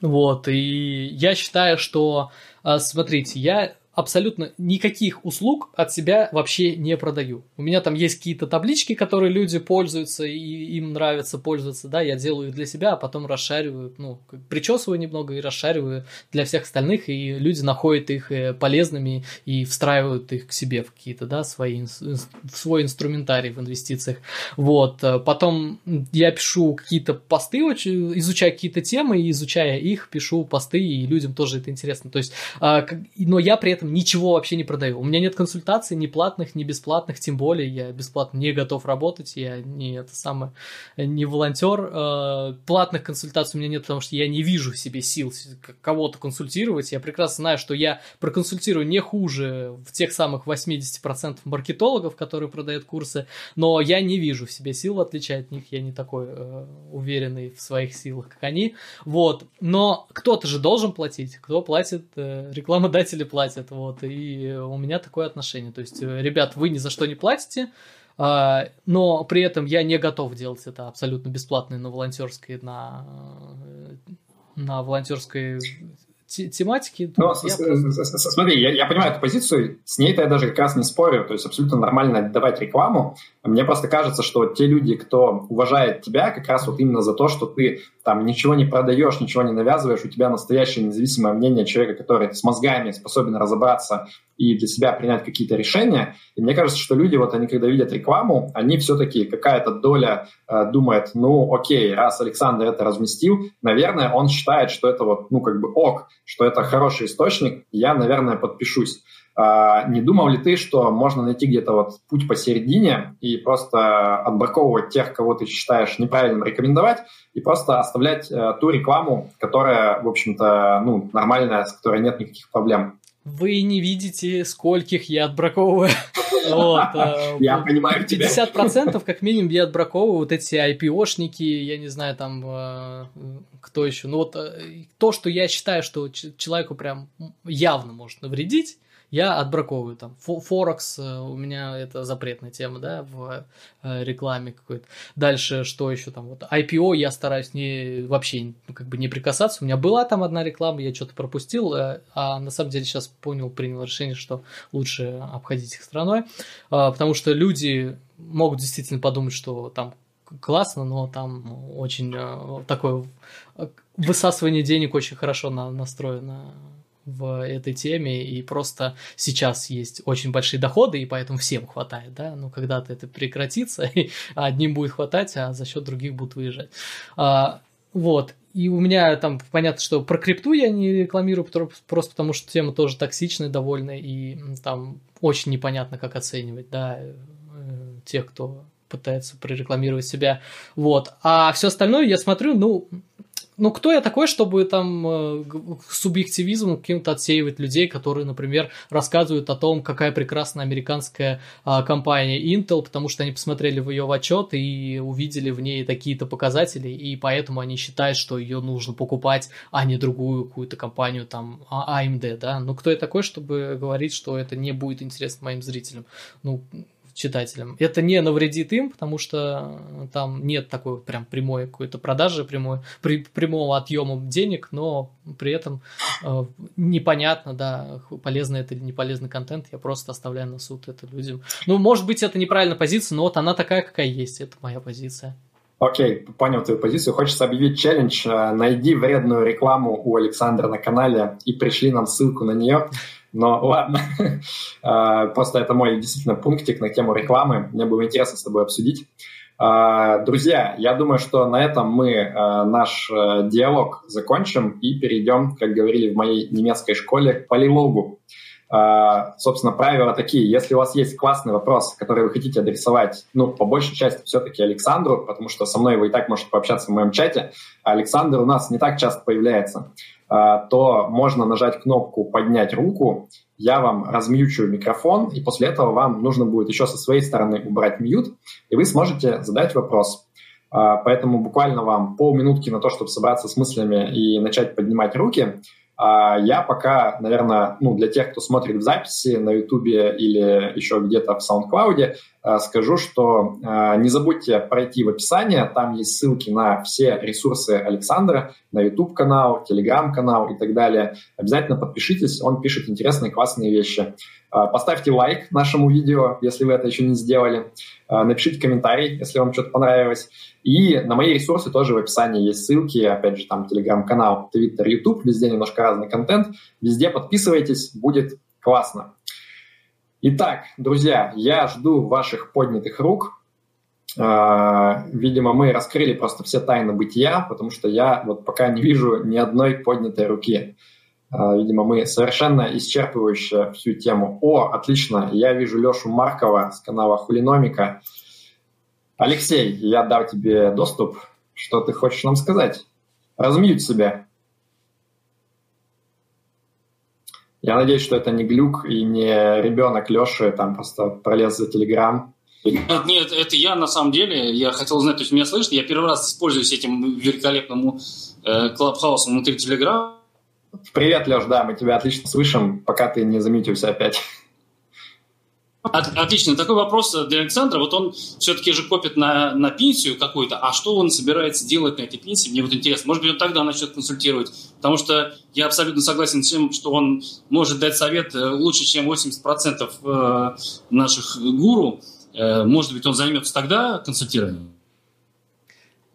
вот, и я считаю, что, э, смотрите, я абсолютно никаких услуг от себя вообще не продаю. У меня там есть какие-то таблички, которые люди пользуются, и им нравится пользоваться, да, я делаю их для себя, а потом расшариваю, ну, причесываю немного и расшариваю для всех остальных, и люди находят их э, полезными и встраивают их к себе в какие-то, да, свои, в свой инструментарий в инвестициях. Вот, э, потом я пишу какие-то посты, изучаю какие-то темы, и изучая их, пишу посты, и людям тоже это интересно. То есть, а, но я при этом ничего вообще не продаю. У меня нет консультаций ни платных, ни бесплатных, тем более я бесплатно не готов работать, я не это самое, не волонтер. Э, платных консультаций у меня нет, потому что я не вижу в себе сил кого-то консультировать. Я прекрасно знаю, что я проконсультирую не хуже в тех самых 80% маркетологов, которые продают курсы, но я не вижу в себе сил, в отличие от них, я не такой э, уверенный в своих силах, как они. Вот, но кто-то же должен платить, кто платит, э, рекламодатели платят, вот, и у меня такое отношение. То есть, э, ребят, вы ни за что не платите, а, но при этом я не готов делать это абсолютно бесплатно на волонтерской, на, э, на волонтерской тематики. Ну, я смотри, я, я понимаю эту позицию, с ней-то я даже как раз не спорю, то есть абсолютно нормально давать рекламу. Мне просто кажется, что те люди, кто уважает тебя, как раз вот именно за то, что ты там ничего не продаешь, ничего не навязываешь, у тебя настоящее независимое мнение человека, который с мозгами способен разобраться и для себя принять какие-то решения. И мне кажется, что люди, вот они когда видят рекламу, они все-таки какая-то доля э, думает, ну окей, раз Александр это разместил, наверное, он считает, что это вот, ну как бы ок, что это хороший источник, я, наверное, подпишусь. А, не думал ли ты, что можно найти где-то вот путь посередине и просто отбраковывать тех, кого ты считаешь неправильным рекомендовать, и просто оставлять э, ту рекламу, которая, в общем-то, ну, нормальная, с которой нет никаких проблем? Вы не видите, скольких я отбраковываю. Вот, э, я понимаю тебя. 50% как минимум я отбраковываю вот эти IPO-шники, я не знаю, там, э, кто еще. Ну вот то, что я считаю, что человеку прям явно может навредить, я отбраковываю там. Форекс э, у меня это запретная тема, да, в э, рекламе какой-то. Дальше что еще там? Вот IPO я стараюсь не вообще ну, как бы не прикасаться. У меня была там одна реклама, я что-то пропустил, э, а на самом деле сейчас понял, принял решение, что лучше обходить их страной, а, потому что люди могут действительно подумать, что там классно, но там очень такое высасывание денег очень хорошо на, настроено в этой теме, и просто сейчас есть очень большие доходы, и поэтому всем хватает, да, но когда-то это прекратится, и одним будет хватать, а за счет других будут выезжать. А, вот, и у меня там понятно, что про крипту я не рекламирую, просто потому что тема тоже токсичная довольно, и там очень непонятно, как оценивать, да, э, тех, кто пытается прорекламировать себя. Вот. А все остальное я смотрю, ну, ну, кто я такой, чтобы там э, субъективизм каким-то отсеивать людей, которые, например, рассказывают о том, какая прекрасная американская э, компания Intel, потому что они посмотрели в ее в отчет и увидели в ней такие-то показатели, и поэтому они считают, что ее нужно покупать, а не другую какую-то компанию, там, AMD, да? Ну, кто я такой, чтобы говорить, что это не будет интересно моим зрителям? Ну, читателям. Это не навредит им, потому что там нет такой прям прямой какой-то продажи, прямой, при, прямого отъема денег, но при этом э, непонятно, да, полезный это или не полезный контент, я просто оставляю на суд это людям. Ну, может быть, это неправильная позиция, но вот она такая, какая есть, это моя позиция. Окей, okay, понял твою позицию. Хочется объявить челлендж. Э, найди вредную рекламу у Александра на канале и пришли нам ссылку на нее. Но ладно, а, просто это мой действительно пунктик на тему рекламы. Мне было интересно с тобой обсудить. А, друзья, я думаю, что на этом мы а, наш диалог закончим и перейдем, как говорили в моей немецкой школе, к полилогу. Собственно, правила такие. Если у вас есть классный вопрос, который вы хотите адресовать, ну, по большей части все-таки Александру, потому что со мной вы и так можете пообщаться в моем чате, а Александр у нас не так часто появляется. А, то можно нажать кнопку «Поднять руку», я вам размьючу микрофон, и после этого вам нужно будет еще со своей стороны убрать мьют, и вы сможете задать вопрос. А, поэтому буквально вам полминутки на то, чтобы собраться с мыслями и начать поднимать руки. А я пока, наверное, ну, для тех, кто смотрит в записи на YouTube или еще где-то в SoundCloud, э, скажу, что э, не забудьте пройти в описание, там есть ссылки на все ресурсы Александра, на YouTube-канал, Telegram-канал и так далее. Обязательно подпишитесь, он пишет интересные, классные вещи. Э, поставьте лайк нашему видео, если вы это еще не сделали. Напишите комментарий, если вам что-то понравилось. И на мои ресурсы тоже в описании есть ссылки, опять же, там телеграм-канал, твиттер, ютуб, везде немножко разный контент. Везде подписывайтесь, будет классно. Итак, друзья, я жду ваших поднятых рук. А, видимо, мы раскрыли просто все тайны бытия, потому что я вот пока не вижу ни одной поднятой руки. А, видимо, мы совершенно исчерпывающе всю тему. О, отлично, я вижу Лешу Маркова с канала Хулиномика. Алексей, я дал тебе доступ. Что ты хочешь нам сказать? Размьють себя. Я надеюсь, что это не глюк и не ребенок Леши там просто пролез за Телеграм. Нет, нет, это я на самом деле. Я хотел узнать, то есть меня слышно. Я первый раз используюсь этим великолепным э, клабхаусом внутри Телеграма. Привет, Леш, да, мы тебя отлично слышим, пока ты не заметился опять. От, отлично. Такой вопрос для Александра. Вот он все-таки же копит на, на пенсию какую-то, а что он собирается делать на этой пенсии? Мне вот интересно. Может быть, он тогда начнет консультировать. Потому что я абсолютно согласен с тем, что он может дать совет э, лучше, чем 80% э, наших гуру. Э, может быть, он займется тогда консультированием?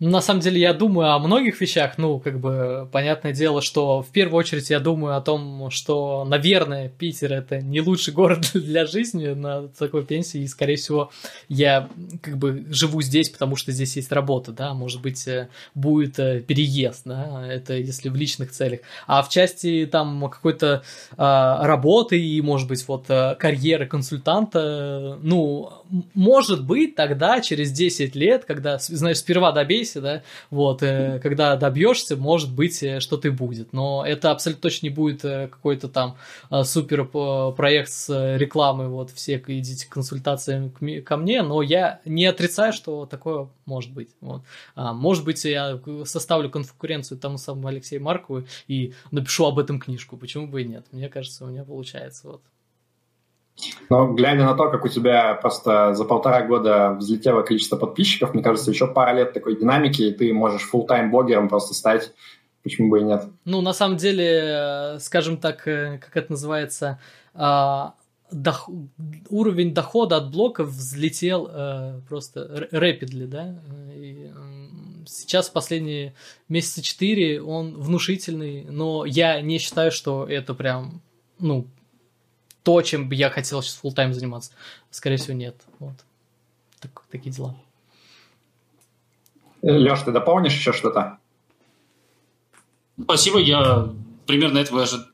На самом деле я думаю о многих вещах, ну, как бы, понятное дело, что в первую очередь я думаю о том, что, наверное, Питер это не лучший город для жизни на такой пенсии, и, скорее всего, я, как бы, живу здесь, потому что здесь есть работа, да, может быть, э, будет э, переезд, да, это если в личных целях. А в части, там, какой-то а, работы и, может быть, вот, э, карьеры консультанта, ну, может быть, тогда, через 10 лет, когда, знаешь, сперва добейся, процессе, да, вот, э, когда добьешься, может быть, э, что-то и будет, но это абсолютно точно не будет э, какой-то там супер проект с рекламой, вот, все идите консультациям ко мне, но я не отрицаю, что такое может быть, вот. А, может быть, я составлю конкуренцию тому самому Алексею Маркову и напишу об этом книжку, почему бы и нет, мне кажется, у меня получается, вот. Но глядя на то, как у тебя просто за полтора года взлетело количество подписчиков, мне кажется, еще пара лет такой динамики, и ты можешь full-time блогером просто стать. Почему бы и нет? Ну, на самом деле, скажем так, э, как это называется, а, дох... уровень дохода от блоков взлетел э, просто rapidly, да, и, э, сейчас последние месяца четыре он внушительный, но я не считаю, что это прям, ну, то, чем бы я хотел сейчас full тайм заниматься. Скорее всего, нет. Вот. Так, такие дела. Леш, ты дополнишь еще что-то? Спасибо, я примерно этого ожидал.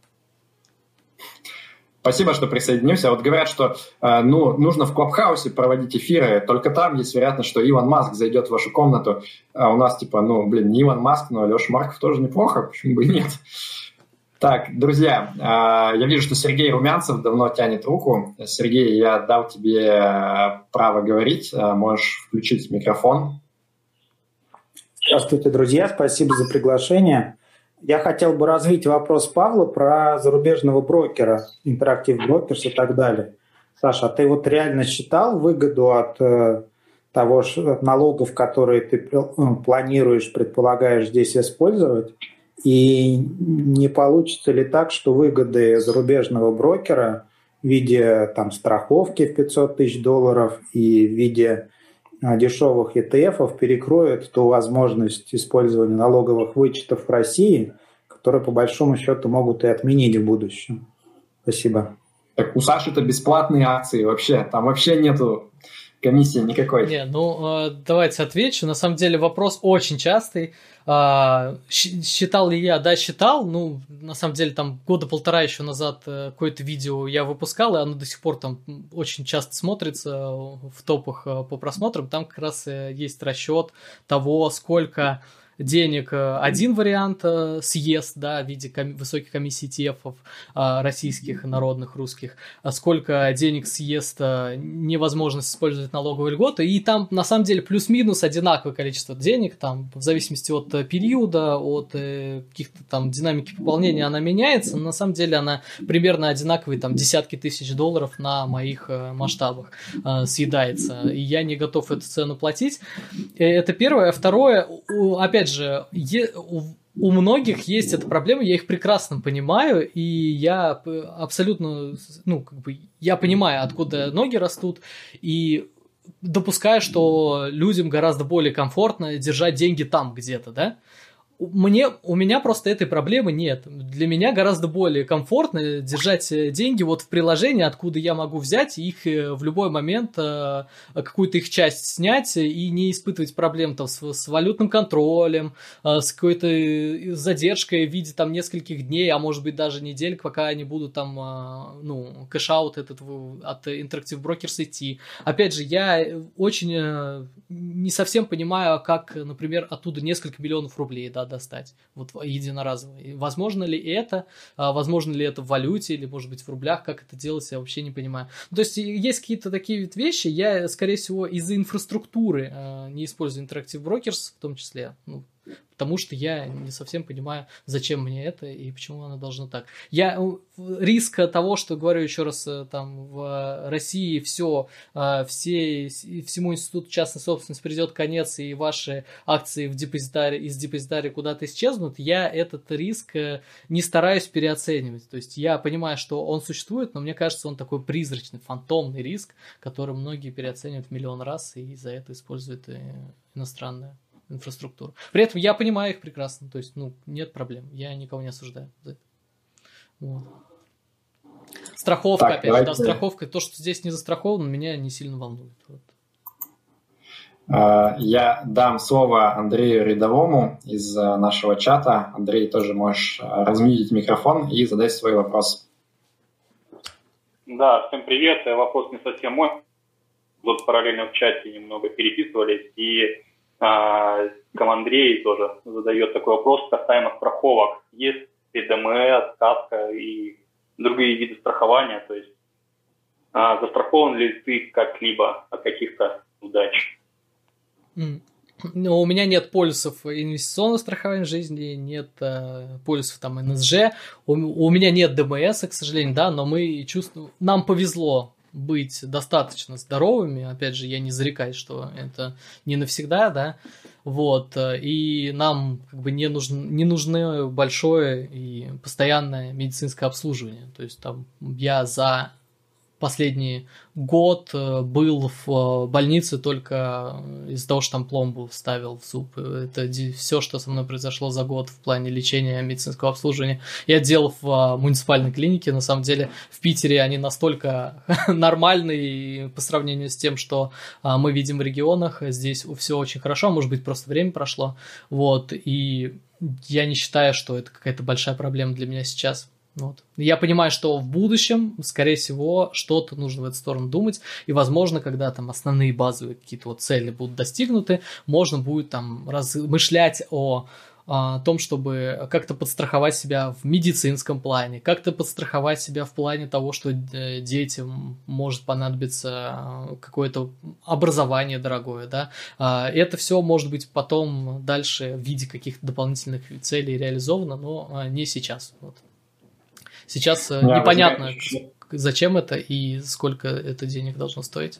Спасибо, что присоединился. Вот говорят, что э, ну, нужно в Клабхаусе проводить эфиры, только там есть вероятность, что Иван Маск зайдет в вашу комнату. А у нас типа, ну, блин, не Иван Маск, но Леша Марков тоже неплохо, почему бы и нет. Так, друзья, э, я вижу, что Сергей Румянцев давно тянет руку. Сергей, я дал тебе э, право говорить, э, можешь включить микрофон. Здравствуйте, друзья, спасибо за приглашение. Я хотел бы развить вопрос Павла про зарубежного брокера, Interactive Brokers и так далее. Саша, а ты вот реально считал выгоду от э, того от налогов, которые ты планируешь, предполагаешь здесь использовать? И не получится ли так, что выгоды зарубежного брокера в виде там, страховки в 500 тысяч долларов и в виде а, дешевых ETF перекроет ту возможность использования налоговых вычетов в России, которые по большому счету могут и отменить в будущем. Спасибо. Так у Саши это бесплатные акции вообще, там вообще нету комиссии никакой. Не, ну э, давайте отвечу. На самом деле вопрос очень частый. А, считал ли я? Да, считал. Ну, на самом деле, там года полтора еще назад э, какое-то видео я выпускал, и оно до сих пор там очень часто смотрится в топах э, по просмотрам. Там как раз есть расчет того, сколько денег э, один вариант э, съест, да, в виде ком- высоких комиссий ETF э, российских, народных, русских, а сколько денег съест невозможность использовать налоговые льготы, и там на самом деле плюс-минус одинаковое количество денег, там в зависимости от периода, от каких-то там динамики пополнения она меняется, но на самом деле она примерно одинаковые, там десятки тысяч долларов на моих масштабах съедается, и я не готов эту цену платить. Это первое. Второе, опять опять же, у, у многих есть эта проблема, я их прекрасно понимаю, и я абсолютно, ну, как бы, я понимаю, откуда ноги растут, и допускаю, что людям гораздо более комфортно держать деньги там где-то, да, мне, у меня просто этой проблемы нет. Для меня гораздо более комфортно держать э, деньги вот в приложении, откуда я могу взять их э, в любой момент, э, какую-то их часть снять и не испытывать проблем там с, с валютным контролем, с какой-то задержкой в виде там нескольких дней, а может быть даже недель, пока они будут там, ну, cash-out этот от Interactive Brokers идти. Опять же, я очень не совсем понимаю, как, например, оттуда несколько миллионов рублей, да, достать, вот единоразово. И возможно ли это, а, возможно ли это в валюте или, может быть, в рублях, как это делать, я вообще не понимаю. Ну, то есть есть какие-то такие вот вещи, я, скорее всего, из-за инфраструктуры э, не использую Interactive Brokers в том числе, ну, потому что я не совсем понимаю, зачем мне это и почему оно должно так. Я риск того, что говорю еще раз, э, там в России все, э, все всему институту частной собственности придет конец и ваши акции в депозитаре из депозитария куда-то исчезнут, я этот риск э, не стараюсь переоценивать. То есть я понимаю, что он существует, но мне кажется, он такой призрачный, фантомный риск, который многие переоценивают миллион раз и за это используют иностранное инфраструктуру. При этом я понимаю их прекрасно, то есть, ну, нет проблем, я никого не осуждаю за это. Вот. Страховка, так, опять давайте... же, да, страховка, то, что здесь не застраховано, меня не сильно волнует. Вот. А, я дам слово Андрею Рядовому из э, нашего чата. Андрей, тоже можешь э, размьютить микрофон и задать свой вопрос. Да, всем привет. Вопрос не совсем мой. Вот параллельно в чате немного переписывались, и а, Командрей тоже задает такой вопрос касаемо страховок. Есть ли ДМС, КАСКО и другие виды страхования? То есть а, застрахован ли ты как-либо от каких-то удач? Ну, у меня нет полюсов инвестиционного страхования жизни, нет э, полюсов там НСЖ, у, у меня нет ДМС, к сожалению, да, но мы чувствуем, нам повезло быть достаточно здоровыми, опять же, я не зарекаюсь, что это не навсегда, да, вот, и нам как бы не нужно, не нужно большое и постоянное медицинское обслуживание, то есть там я за последний год э, был в э, больнице только из-за того, что там пломбу ставил в зуб. Это все, что со мной произошло за год в плане лечения медицинского обслуживания. Я делал в э, муниципальной клинике. На самом деле в Питере они настолько нормальные по сравнению с тем, что мы видим в регионах. Здесь все очень хорошо, может быть, просто время прошло. Вот, и я не считаю, что это какая-то большая проблема для меня сейчас. Вот. Я понимаю, что в будущем, скорее всего, что-то нужно в эту сторону думать, и, возможно, когда там основные базовые какие-то вот цели будут достигнуты, можно будет там размышлять о о том, чтобы как-то подстраховать себя в медицинском плане, как-то подстраховать себя в плане того, что э, детям может понадобиться э, какое-то образование дорогое, да. А, это все может быть потом дальше в виде каких-то дополнительных целей реализовано, но а, не сейчас. Вот. Сейчас э, да, непонятно, зачем это и сколько это денег должно стоить.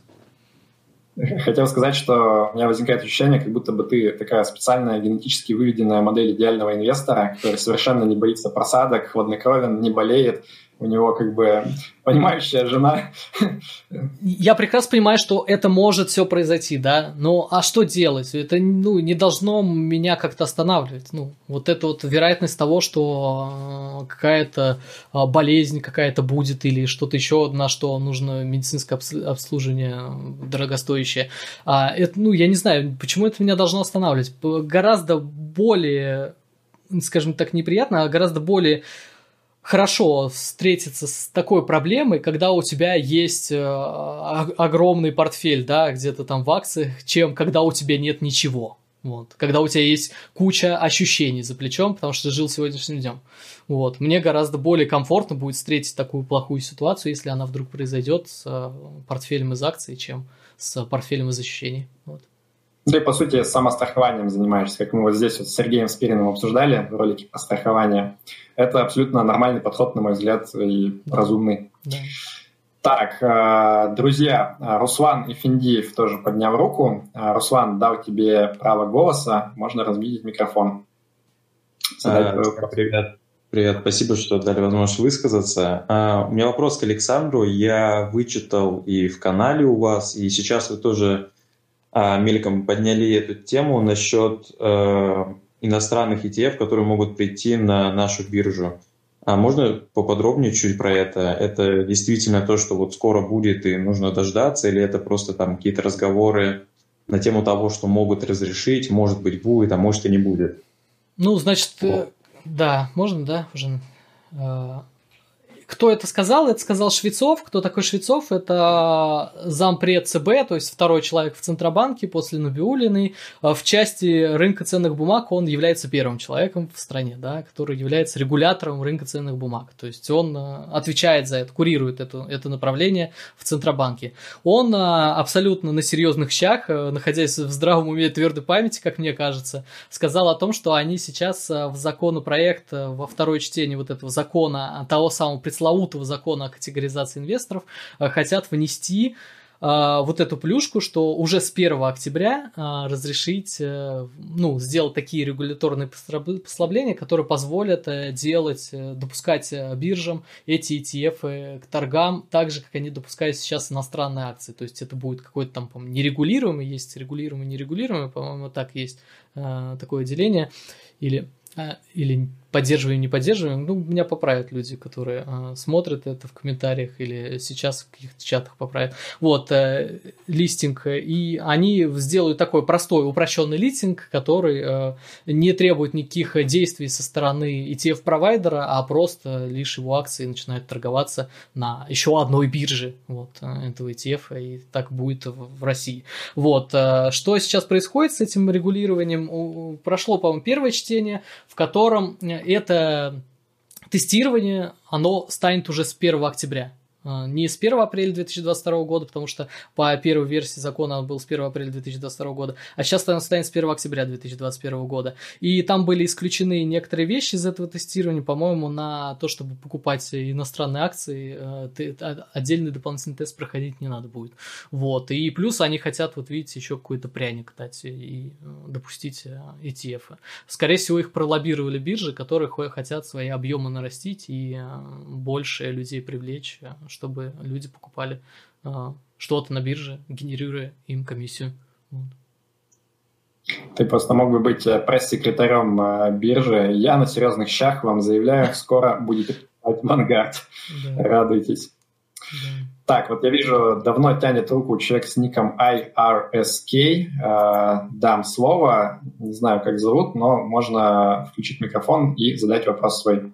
Хотел сказать, что у меня возникает ощущение, как будто бы ты такая специальная генетически выведенная модель идеального инвестора, который совершенно не боится просадок, хладнокровен, не болеет, у него как бы понимающая жена. Я прекрасно понимаю, что это может все произойти, да, но а что делать? Это ну, не должно меня как-то останавливать. Ну, вот эта вот вероятность того, что э, какая-то э, болезнь какая-то будет или что-то еще, на что нужно медицинское обслуживание дорогостоящее. А это, ну, я не знаю, почему это меня должно останавливать. Гораздо более скажем так, неприятно, а гораздо более хорошо встретиться с такой проблемой, когда у тебя есть э, огромный портфель, да, где-то там в акциях, чем когда у тебя нет ничего. Вот. Когда у тебя есть куча ощущений за плечом, потому что ты жил сегодняшним днем. Вот. Мне гораздо более комфортно будет встретить такую плохую ситуацию, если она вдруг произойдет с э, портфелем из акций, чем с портфелем из ощущений. Вот. Ты, по сути, самострахованием занимаешься, как мы вот здесь вот с Сергеем Спириным обсуждали в ролике про страхование. Это абсолютно нормальный подход, на мой взгляд, и да. разумный. Да. Так, э, друзья, Руслан Ифиндиев тоже поднял руку. Э, Руслан дал тебе право голоса, можно разбить микрофон. А, привет. Привет, спасибо, что дали возможность высказаться. А, у меня вопрос к Александру. Я вычитал и в канале у вас, и сейчас вы тоже мельком подняли эту тему насчет э, иностранных ETF, которые могут прийти на нашу биржу. А можно поподробнее чуть про это? Это действительно то, что вот скоро будет и нужно дождаться, или это просто там какие-то разговоры на тему того, что могут разрешить, может быть будет, а может и не будет? Ну, значит, вот. Э, да, можно, да, уже э, кто это сказал? Это сказал Швецов. Кто такой Швецов? Это зампред ЦБ, то есть второй человек в Центробанке после Набиулиной. А в части рынка ценных бумаг он является первым человеком в стране, да, который является регулятором рынка ценных бумаг. То есть он э, отвечает за это, курирует это, это направление в Центробанке. Он э, абсолютно на серьезных щах, э, находясь в здравом уме и твердой памяти, как мне кажется, сказал о том, что они сейчас в законопроект, во второе чтение вот этого закона того самого представителя пресловутого закона о категоризации инвесторов э, хотят внести э, вот эту плюшку, что уже с 1 октября э, разрешить, ну, сделать такие регуляторные послабления, которые позволят делать, допускать биржам эти ETF к торгам, так же, как они допускают сейчас иностранные акции. То есть это будет какой-то там, по нерегулируемый, есть регулируемый, нерегулируемый, по-моему, так есть такое деление. Или или поддерживаем, не поддерживаем, ну, меня поправят люди, которые э, смотрят это в комментариях или сейчас в каких-то чатах поправят. Вот, э, листинг, и они сделают такой простой упрощенный листинг, который э, не требует никаких действий со стороны ETF-провайдера, а просто лишь его акции начинают торговаться на еще одной бирже вот, этого ETF, и так будет в, в России. Вот, э, что сейчас происходит с этим регулированием? Прошло, по-моему, первое чтение, в котором э, это тестирование, оно станет уже с 1 октября. А, не с 1 апреля 2022 года, потому что по первой версии закона он был с 1 апреля 2022 года, а сейчас он станет с 1 октября 2021 года. И там были исключены некоторые вещи из этого тестирования, по-моему, на то, чтобы покупать иностранные акции, э, отдельный дополнительный тест проходить не надо будет. Вот. И плюс они хотят, вот видите, еще какой-то пряник дать и э, допустить э, ETF. Скорее всего, их пролоббировали биржи, которые хотят свои объемы нарастить и больше людей привлечь, чтобы люди покупали а, что-то на бирже, генерируя им комиссию. Вот. Ты просто мог бы быть э, пресс-секретарем э, биржи. Я на серьезных щах вам заявляю, скоро будете покупать Vanguard. Да. Радуйтесь. Да. Так, вот я вижу, давно тянет руку человек с ником IRSK. Э, дам слово, не знаю, как зовут, но можно включить микрофон и задать вопрос свой.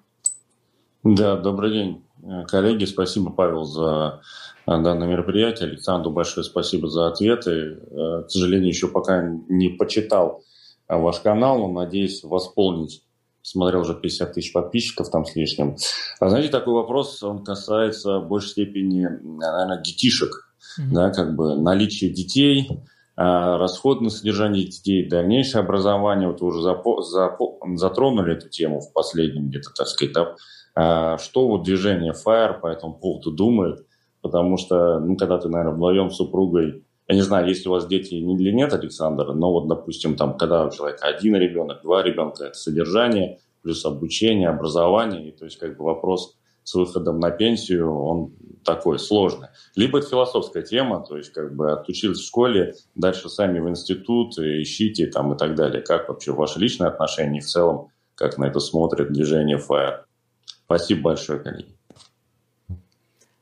Да, добрый день, коллеги. Спасибо, Павел, за данное мероприятие. Александру большое спасибо за ответы. К сожалению, еще пока не почитал ваш канал, но надеюсь восполнить смотрел уже 50 тысяч подписчиков там с лишним. А знаете, такой вопрос, он касается в большей степени, наверное, детишек, mm-hmm. да, как бы наличие детей, расход на содержание детей, дальнейшее образование. Вот вы уже запо- запо- затронули эту тему в последнем где-то, так сказать, да, что вот движение FIRE по этому поводу думает, потому что, ну, когда ты, наверное, вдвоем с супругой я не знаю, есть ли у вас дети или нет, Александр, но вот, допустим, там, когда у человека один ребенок, два ребенка, это содержание, плюс обучение, образование, и то есть как бы вопрос с выходом на пенсию, он такой сложный. Либо это философская тема, то есть как бы отучились в школе, дальше сами в институт, ищите там и так далее. Как вообще ваши личные отношения в целом, как на это смотрит движение FIRE? Спасибо большое, коллеги.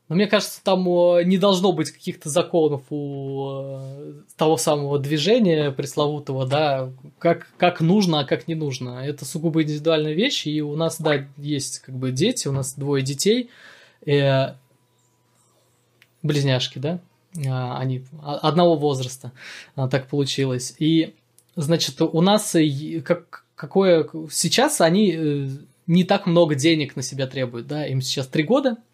Но мне кажется, там э, не должно быть каких-то законов у э, того самого движения пресловутого, да, как, как нужно, а как не нужно. Это сугубо индивидуальная вещь, и у нас, да, есть как бы дети, у нас двое детей, э, близняшки, да, а, они одного возраста, так получилось. И, значит, у нас как, какое... Сейчас они не так много денег на себя требуют, да, им сейчас три года –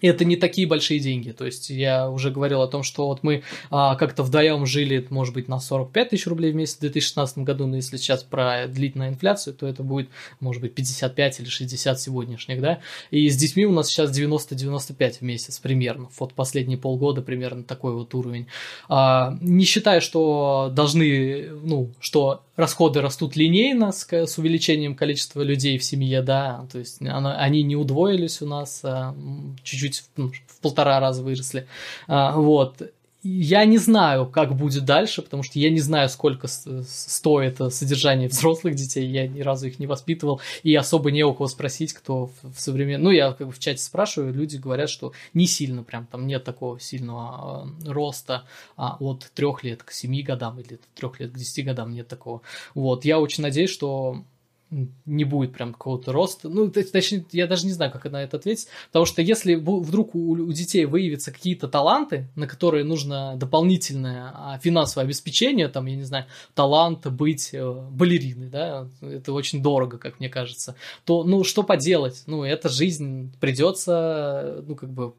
это не такие большие деньги. То есть я уже говорил о том, что вот мы а, как-то вдвоем жили, может быть, на 45 тысяч рублей в месяц в 2016 году, но если сейчас продлить на инфляцию, то это будет, может быть, 55 или 60 сегодняшних, да. И с детьми у нас сейчас 90-95 в месяц примерно. Вот последние полгода примерно такой вот уровень. А, не считая, что должны, ну, что расходы растут линейно с, с увеличением количества людей в семье, да, то есть она, они не удвоились у нас, а, чуть-чуть ну, в полтора раза выросли, а, вот. Я не знаю, как будет дальше, потому что я не знаю, сколько стоит содержание взрослых детей. Я ни разу их не воспитывал, и особо не у кого спросить, кто в современном... Ну, я как бы в чате спрашиваю, люди говорят, что не сильно прям, там нет такого сильного э, роста а, от трех лет к семи годам или трех лет к десяти годам нет такого. Вот, я очень надеюсь, что не будет прям какого-то роста. Ну, точнее, я даже не знаю, как на это ответить. Потому что если вдруг у, детей выявятся какие-то таланты, на которые нужно дополнительное а, финансовое обеспечение, там, я не знаю, талант быть э, балериной, да, это очень дорого, как мне кажется, то, ну, что поделать? Ну, это жизнь, придется, ну, как бы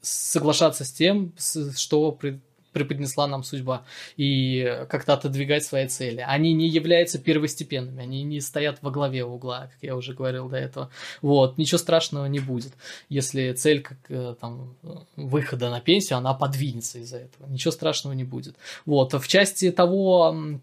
соглашаться с тем, что преподнесла нам судьба, и как-то отодвигать свои цели. Они не являются первостепенными, они не стоят во главе угла, как я уже говорил до этого. Вот, ничего страшного не будет, если цель как э, там выхода на пенсию, она подвинется из-за этого. Ничего страшного не будет. Вот, в части того,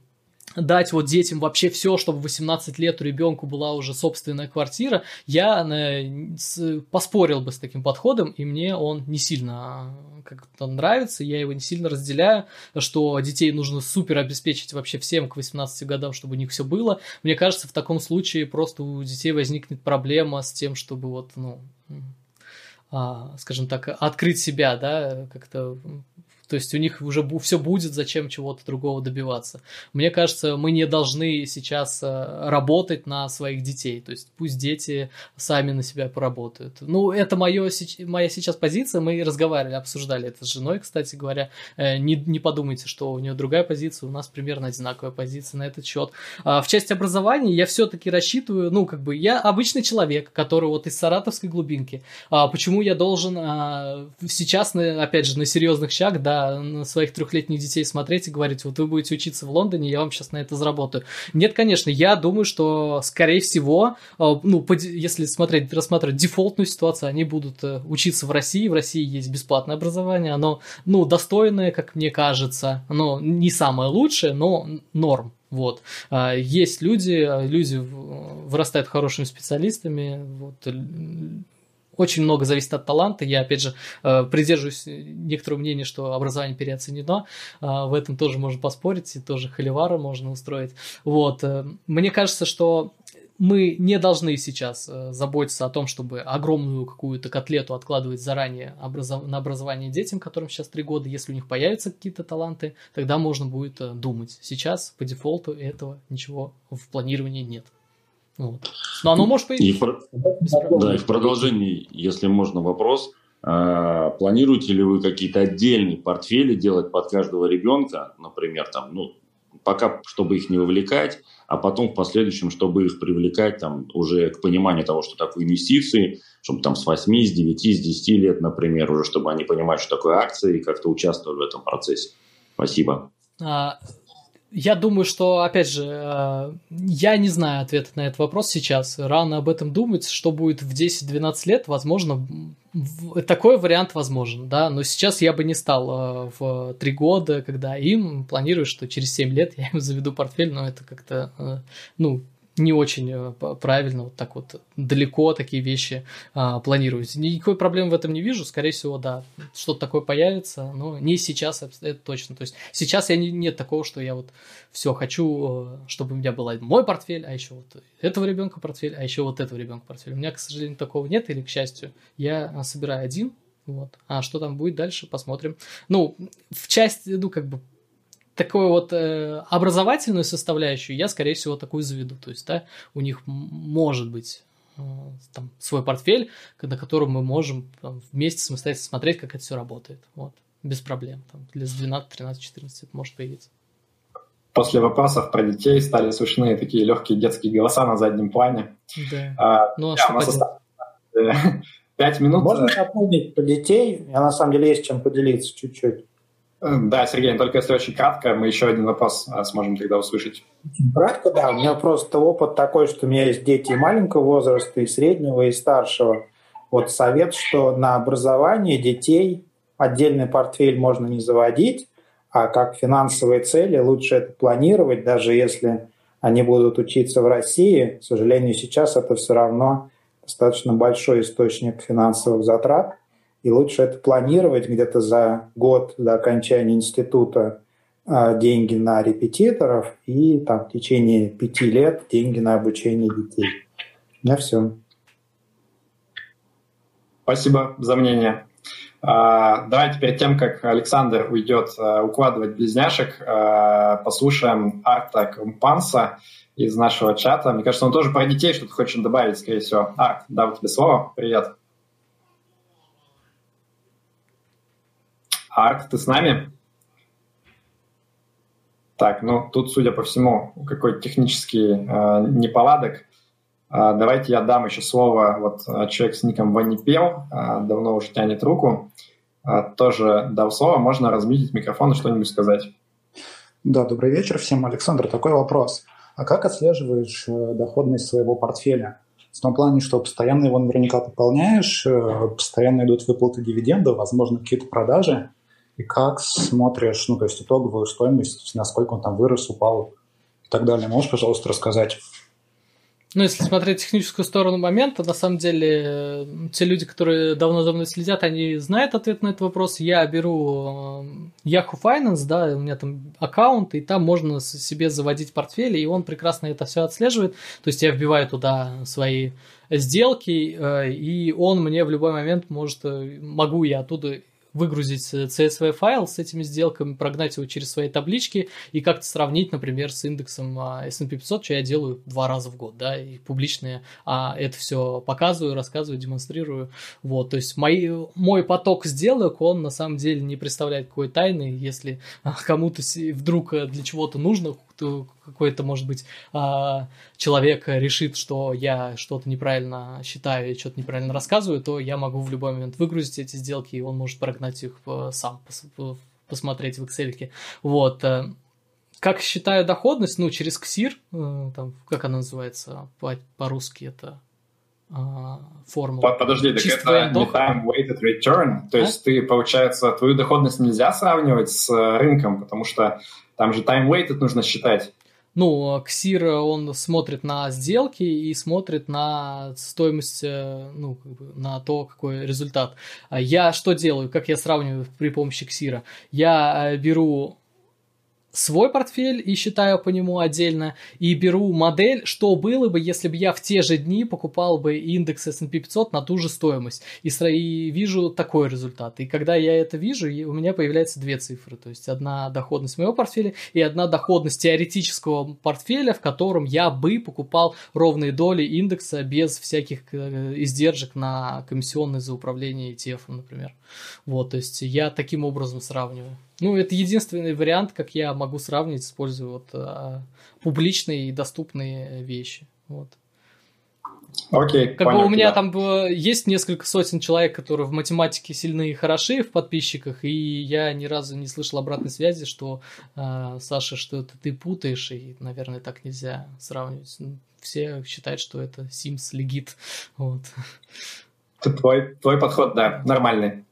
дать вот детям вообще все, чтобы в 18 лет у ребенку была уже собственная квартира, я э, поспорил бы с таким подходом, и мне он не сильно э, как-то нравится, я его не сильно разделяю, что детей нужно супер обеспечить вообще всем к 18 годам, чтобы у них все было. Мне кажется, в таком случае просто у детей возникнет проблема с тем, чтобы вот, ну, а, скажем так, открыть себя, да, как-то то есть у них уже все будет, зачем чего-то другого добиваться. Мне кажется, мы не должны сейчас э, работать на своих детей. То есть пусть дети сами на себя поработают. Ну, это моё, моя сейчас позиция. Мы разговаривали, обсуждали это с женой, кстати говоря. Э, не, не подумайте, что у нее другая позиция. У нас примерно одинаковая позиция на этот счет. А в части образования я все-таки рассчитываю, ну, как бы, я обычный человек, который вот из саратовской глубинки. А почему я должен а, сейчас, опять же, на серьезных щах, да, на своих трехлетних детей смотреть и говорить, вот вы будете учиться в Лондоне, я вам сейчас на это заработаю. Нет, конечно, я думаю, что, скорее всего, э, ну, если смотреть, рассматривать дефолтную ситуацию, они будут э, учиться в России, в России есть бесплатное образование, оно, ну, достойное, как мне кажется, оно не самое лучшее, но норм. Вот. А, есть люди, люди вырастают хорошими специалистами, вот, очень много зависит от таланта. Я, опять же, э, придерживаюсь некоторого мнения, что образование переоценено. В этом тоже можно поспорить, и тоже холивара можно устроить. Вот. Мне кажется, что мы не должны сейчас э, заботиться о том, чтобы огромную какую-то котлету откладывать заранее на образование детям, которым сейчас три года. Если у них появятся какие-то таланты, тогда можно будет э, думать. Сейчас по дефолту этого ничего в планировании нет. Вот. Но оно может появиться. И про... Да, и в продолжении, если можно, вопрос. А, планируете ли вы какие-то отдельные портфели делать под каждого ребенка, например, там, ну, пока, чтобы их не вовлекать, а потом в последующем, чтобы их привлекать там, уже к пониманию того, что такое инвестиции, чтобы там с 8, с 9, с 10 лет, например, уже чтобы они понимали, что такое акции и как-то участвовали в этом процессе. Спасибо. А, я думаю, что, опять же, э, я не знаю ответа на этот вопрос сейчас. Рано об этом думать. Что будет в 10-12 лет, возможно, такой вариант возможен, да. Но сейчас я бы не стал э, в 3 года, когда им планирую, что через 7 лет я им заведу портфель, но это как-то, э, ну, не очень э, правильно вот так вот далеко такие вещи а, планировать. Никакой проблемы в этом не вижу. Скорее всего, да, что-то такое появится, но не сейчас, это точно. То есть сейчас я не, нет такого, что я вот все хочу, э, чтобы у меня был мой портфель, а еще вот этого ребенка портфель, а еще вот этого ребенка портфель. У меня, к сожалению, такого нет, или к счастью, я собираю один, вот. А что там будет дальше, посмотрим. Ну, в части, ну, как бы такую вот э, образовательную составляющую я, скорее всего, такую заведу. То есть, да, у них может быть э, там свой портфель, на котором мы можем там, вместе самостоятельно смотреть, как это все работает. Вот, без проблем. Там, для 12, 13, 14 это может появиться. После вопросов про детей стали слышны такие легкие детские голоса на заднем плане. Да. А, ну, а да, что Пять минут. Можно напомнить про детей? Я на самом деле есть чем поделиться чуть-чуть. Да, Сергей, только если очень кратко, мы еще один вопрос а, сможем тогда услышать. Кратко, да. У меня просто опыт такой, что у меня есть дети маленького возраста, и среднего, и старшего. Вот совет, что на образование детей отдельный портфель можно не заводить, а как финансовые цели лучше это планировать, даже если они будут учиться в России. К сожалению, сейчас это все равно достаточно большой источник финансовых затрат – и лучше это планировать где-то за год до окончания института а, деньги на репетиторов и там в течение пяти лет деньги на обучение детей. На все. Спасибо за мнение. А, давайте перед тем, как Александр уйдет а, укладывать близняшек, послушаем Арта Компанса из нашего чата. Мне кажется, он тоже про детей что-то хочет добавить, скорее всего. Арт, дам тебе слово. Привет. Арк, ты с нами? Так, ну тут, судя по всему, какой-то технический э, неполадок. Э, давайте я дам еще слово. Вот э, человек с ником Ванипел э, давно уже тянет руку. Э, тоже дал слово. Можно разместить микрофон и что-нибудь сказать. Да, добрый вечер всем. Александр, такой вопрос. А как отслеживаешь э, доходность своего портфеля? В том плане, что постоянно его наверняка пополняешь, э, постоянно идут выплаты дивидендов, возможно, какие-то продажи и как смотришь, ну, то есть итоговую стоимость, насколько он там вырос, упал и так далее. Можешь, пожалуйста, рассказать? Ну, если смотреть техническую сторону момента, на самом деле, те люди, которые давно за мной следят, они знают ответ на этот вопрос. Я беру э, Yahoo Finance, да, у меня там аккаунт, и там можно себе заводить портфели, и он прекрасно это все отслеживает. То есть я вбиваю туда свои сделки, э, и он мне в любой момент может, э, могу я оттуда выгрузить CSV файл с этими сделками, прогнать его через свои таблички и как-то сравнить, например, с индексом а, S&P 500, что я делаю два раза в год, да, и публичные а, это все показываю, рассказываю, демонстрирую, вот, то есть мои, мой поток сделок, он на самом деле не представляет какой тайны, если а, кому-то вдруг для чего-то нужно, какой-то, может быть, а, человек решит, что я что-то неправильно считаю и что-то неправильно рассказываю, то я могу в любой момент выгрузить эти сделки, и он может прогнать их э, сам, посмотреть в Excel. Вот. Э, как считаю доходность? Ну, через КСИР, э, там, как она называется по-русски, это а, формула. Подожди, так Чисто это не time weighted return, то а? есть ты, получается, твою доходность нельзя сравнивать с рынком, потому что там же time weighted нужно считать. ну, Ксир, он смотрит на сделки и смотрит на стоимость, э, ну, как бы на то, какой результат. А я что делаю, как я сравниваю при помощи Ксира? Я э, беру свой портфель и считаю по нему отдельно, и беру модель, что было бы, если бы я в те же дни покупал бы индекс S&P 500 на ту же стоимость, и, и вижу такой результат. И когда я это вижу, у меня появляются две цифры, то есть одна доходность моего портфеля и одна доходность теоретического портфеля, в котором я бы покупал ровные доли индекса без всяких э, издержек на комиссионные за управление ETF, например. Вот, то есть я таким образом сравниваю. Ну, это единственный вариант, как я могу сравнить, используя вот а, публичные и доступные вещи. Вот. Окей, как понятно, бы у меня да. там было, есть несколько сотен человек, которые в математике сильны и хороши в подписчиках, и я ни разу не слышал обратной связи, что э, Саша, что это ты путаешь, и, наверное, так нельзя сравнивать. Ну, все считают, что это Sims легит. Вот. Твой, твой подход, да, нормальный.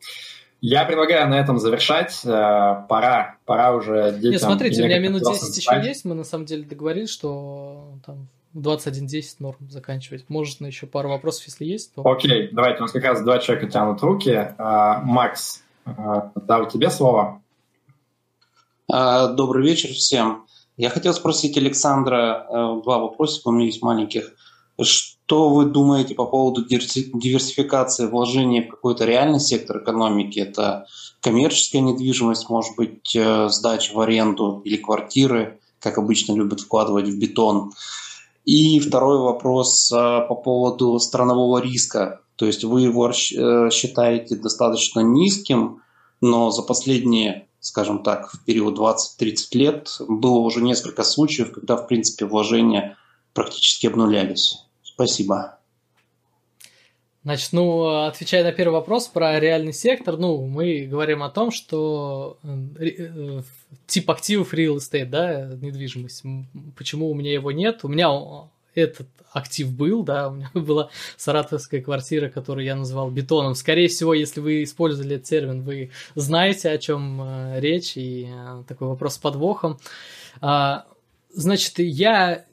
Я предлагаю на этом завершать. Э, пора, пора уже детям... Нет, смотрите, у меня минут 10 еще есть. Мы на самом деле договорились, что там в 21.10 норм заканчивать. Может, на еще пару вопросов, если есть. То... Окей, давайте. У нас как раз два человека тянут руки. Э, Макс, э, дал тебе слово. Добрый вечер всем. Я хотел спросить Александра два вопросика, у меня есть маленьких. Что вы думаете по поводу диверсификации вложений в какой-то реальный сектор экономики? Это коммерческая недвижимость, может быть, э, сдача в аренду или квартиры, как обычно любят вкладывать в бетон. И второй вопрос э, по поводу странового риска. То есть вы его э, считаете достаточно низким, но за последние, скажем так, в период 20-30 лет было уже несколько случаев, когда, в принципе, вложения практически обнулялись. Спасибо. Значит, ну, отвечая на первый вопрос про реальный сектор, ну, мы говорим о том, что э, э, тип активов real estate, да, недвижимость, почему у меня его нет? У меня этот актив был, да, у меня была саратовская квартира, которую я назвал бетоном. Скорее всего, если вы использовали этот термин, вы знаете, о чем э, речь, и такой вопрос с подвохом. А, значит, я,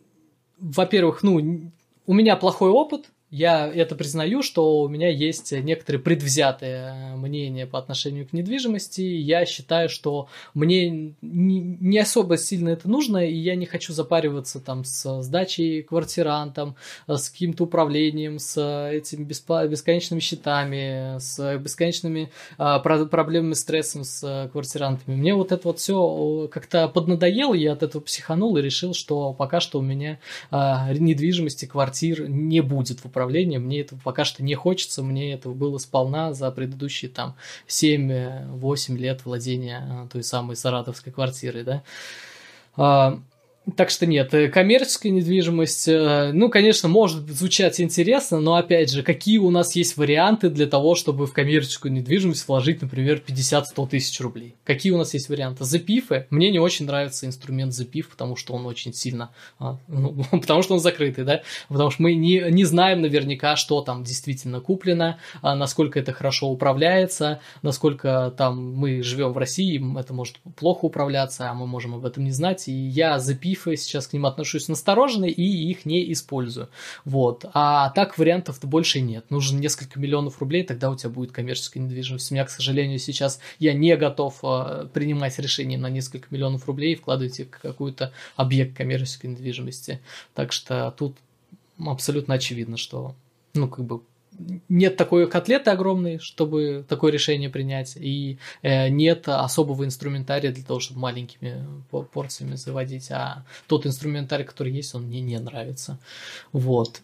во-первых, ну, у меня плохой опыт, я это признаю, что у меня есть некоторые предвзятые мнения по отношению к недвижимости. Я считаю, что мне не особо сильно это нужно, и я не хочу запариваться там с сдачей квартирантам, с каким-то управлением, с этими бесконечными счетами, с бесконечными а, проблемами, стрессом с квартирантами. Мне вот это вот все как-то поднадоело, я от этого психанул и решил, что пока что у меня а, недвижимости, квартир не будет в управления, мне этого пока что не хочется, мне этого было сполна за предыдущие там 7-8 лет владения а, той самой саратовской квартирой, да. Так что нет, э, коммерческая недвижимость, э, ну, конечно, может звучать интересно, но, опять же, какие у нас есть варианты для того, чтобы в коммерческую недвижимость вложить, например, 50-100 тысяч рублей? Какие у нас есть варианты? Запифы. Мне не очень нравится инструмент запиф, потому что он очень сильно... А, ну, потому что он закрытый, да? Потому что мы не, не знаем наверняка, что там действительно куплено, а насколько это хорошо управляется, насколько там мы живем в России, это может плохо управляться, а мы можем об этом не знать. И я запиф тарифы, сейчас к ним отношусь настороженно и их не использую. Вот. А так вариантов-то больше нет. Нужно несколько миллионов рублей, тогда у тебя будет коммерческая недвижимость. У меня, к сожалению, сейчас я не готов э, принимать решение на несколько миллионов рублей и вкладывать их в какой-то объект коммерческой недвижимости. Так что тут абсолютно очевидно, что ну, как бы нет такой котлеты огромной, чтобы такое решение принять, и э, нет особого инструментария для того, чтобы маленькими порциями заводить, а тот инструментарий, который есть, он мне не нравится. Вот.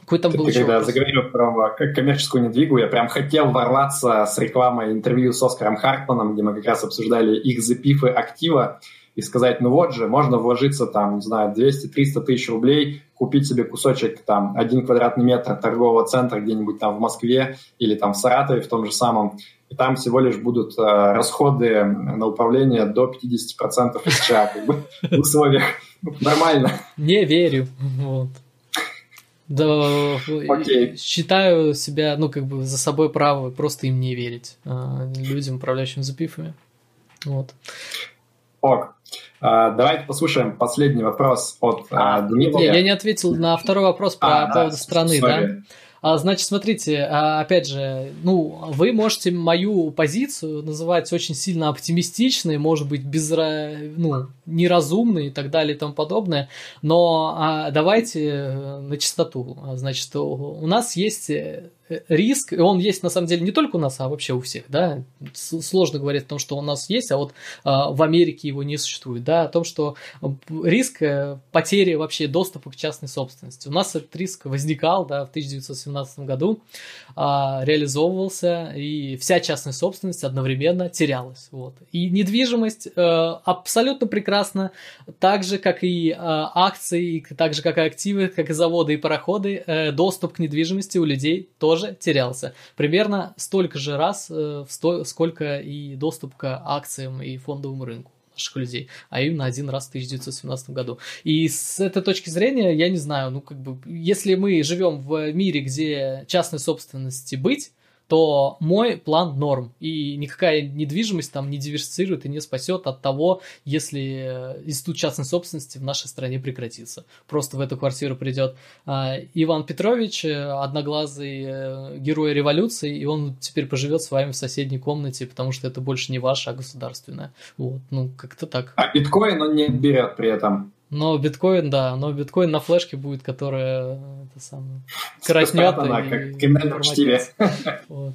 Какой там Ты, был когда вопрос? заговорил про коммерческую недвигу, я прям хотел ворваться с рекламой интервью с Оскаром Хартманом, где мы как раз обсуждали их запифы актива, и сказать, ну вот же, можно вложиться там, не знаю, 200-300 тысяч рублей, купить себе кусочек там один квадратный метр торгового центра где-нибудь там в Москве или там в Саратове в том же самом, и там всего лишь будут э, расходы на управление до 50% СЧА, как бы, в условиях нормально. Не верю, вот. Да, okay. считаю себя, ну, как бы за собой право просто им не верить, э, людям, управляющим запифами. Вот. Ок. Давайте послушаем последний вопрос от а, Дмитрия. Я не ответил на второй вопрос про а, поводу да, страны, sorry. да? А, значит, смотрите, а, опять же, ну, вы можете мою позицию называть очень сильно оптимистичной, может быть, без, ну, неразумной и так далее и тому подобное, но а, давайте э, на чистоту. Значит, у нас есть э, риск, он есть на самом деле не только у нас, а вообще у всех, да, сложно говорить о том, что у нас есть, а вот а, в Америке его не существует, да, о том, что риск э, потери вообще доступа к частной собственности. У нас этот риск возникал, да, в 1917 году, а, реализовывался, и вся частная собственность одновременно терялась, вот. И недвижимость а, абсолютно прекрасно, так же, как и а, акции, так же, как и активы, как и заводы и пароходы, а, доступ к недвижимости у людей тоже тоже терялся. Примерно столько же раз, э, сколько и доступ к акциям и фондовому рынку наших людей, а именно один раз в 1917 году. И с этой точки зрения, я не знаю, ну как бы, если мы живем в мире, где частной собственности быть, то мой план норм. И никакая недвижимость там не диверсифицирует и не спасет от того, если э, институт частной собственности в нашей стране прекратится. Просто в эту квартиру придет а, Иван Петрович, э, одноглазый э, герой революции, и он теперь поживет с вами в соседней комнате, потому что это больше не ваше, а государственное. Вот, ну, как-то так. А биткоин он не берет при этом. Но биткоин, да, но биткоин на флешке будет, которая это самое, коротнет она, и, как криминальном чтиве. Вот.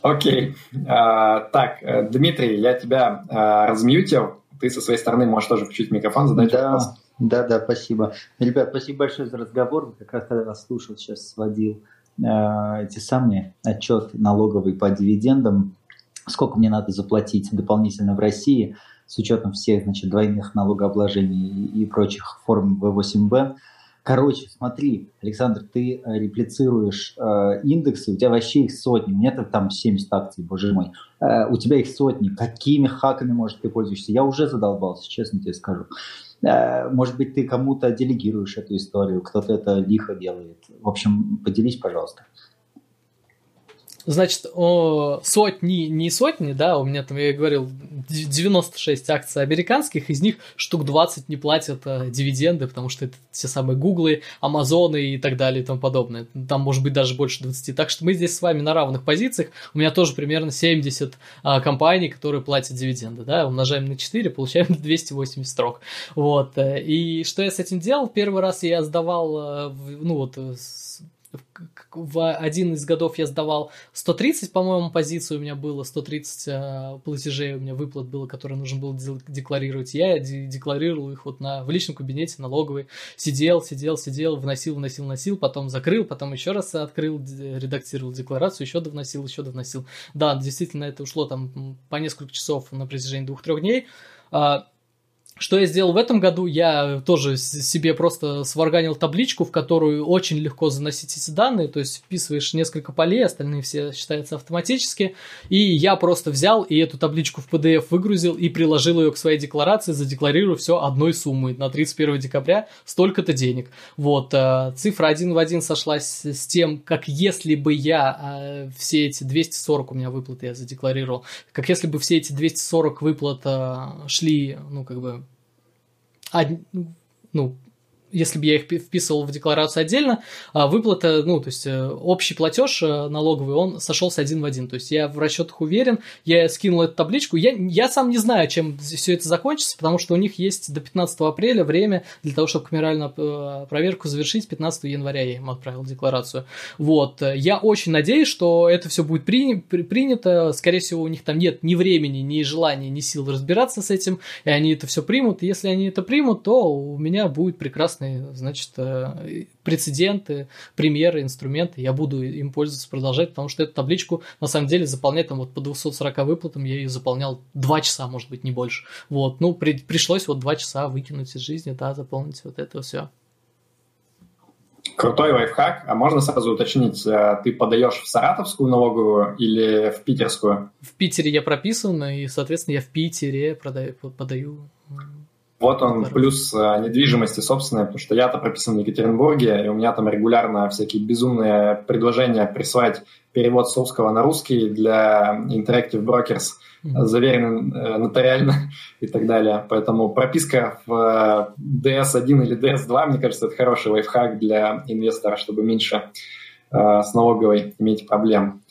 Окей. А, так, э, Дмитрий, я тебя а, размьютил. Ты со своей стороны можешь тоже включить микрофон, задать да, вопрос. Да, да, спасибо. Ребят, спасибо большое за разговор. Как раз когда вас слушал, сейчас сводил э, эти самые отчет налоговый по дивидендам. Сколько мне надо заплатить дополнительно в России – с учетом всех значит, двойных налогообложений и прочих форм В8Б. Короче, смотри, Александр, ты э, реплицируешь э, индексы, у тебя вообще их сотни, у меня там 70 акций, боже мой, э, у тебя их сотни, какими хаками, может, ты пользуешься? Я уже задолбался, честно тебе скажу. Э, может быть, ты кому-то делегируешь эту историю, кто-то это лихо делает. В общем, поделись, пожалуйста. Значит, о, сотни, не сотни, да, у меня там, я говорил, 96 акций американских, из них штук 20 не платят э, дивиденды, потому что это те самые Гуглы, Амазоны и так далее и тому подобное. Там может быть даже больше 20. Так что мы здесь с вами на равных позициях. У меня тоже примерно 70 э, компаний, которые платят дивиденды, да, умножаем на 4, получаем 280 строк. Вот. Э, и что я с этим делал? Первый раз я сдавал, э, ну вот, в один из годов я сдавал 130, по-моему, позицию у меня было, 130 э, платежей у меня выплат было, которые нужно было декларировать. Я декларировал их вот на, в личном кабинете налоговый. Сидел, сидел, сидел, вносил, вносил, вносил, потом закрыл, потом еще раз открыл, редактировал декларацию, еще довносил, еще довносил. Да, действительно, это ушло там по несколько часов на протяжении двух-трех дней. Что я сделал в этом году? Я тоже себе просто сварганил табличку, в которую очень легко заносить эти данные, то есть вписываешь несколько полей, остальные все считаются автоматически, и я просто взял и эту табличку в PDF выгрузил и приложил ее к своей декларации, задекларирую все одной суммой на 31 декабря столько-то денег. Вот, э, цифра один в один сошлась с тем, как если бы я э, все эти 240 у меня выплаты я задекларировал, как если бы все эти 240 выплат э, шли, ну, как бы ну, если бы я их вписывал в декларацию отдельно, а выплата, ну, то есть э, общий платеж э, налоговый, он сошелся один в один. То есть я в расчетах уверен, я скинул эту табличку. Я, я сам не знаю, чем все это закончится, потому что у них есть до 15 апреля время для того, чтобы камеральную э, проверку завершить. 15 января я им отправил декларацию. Вот. Я очень надеюсь, что это все будет при, при, принято. Скорее всего, у них там нет ни времени, ни желания, ни сил разбираться с этим, и они это все примут. Если они это примут, то у меня будет прекрасно прекрасные, значит, э, прецеденты, примеры, инструменты. Я буду им пользоваться, продолжать, потому что эту табличку, на самом деле, заполнять там вот по 240 выплатам я ее заполнял 2 часа, может быть, не больше. Вот, ну, при, пришлось вот 2 часа выкинуть из жизни, да, заполнить вот это все. Крутой лайфхак. А можно сразу уточнить, э, ты подаешь в саратовскую налоговую или в питерскую? В Питере я прописан, и, соответственно, я в Питере продаю, подаю Вот он плюс э, недвижимости собственной, потому что я-то прописан в Екатеринбурге, и у меня там регулярно всякие безумные предложения присылать перевод с русского на русский для Interactive Brokers, mm-hmm. заверенный э, нотариально и так далее. Поэтому прописка в DS1 или DS2, мне кажется, это хороший лайфхак для инвестора, чтобы меньше с налоговой иметь проблем. А,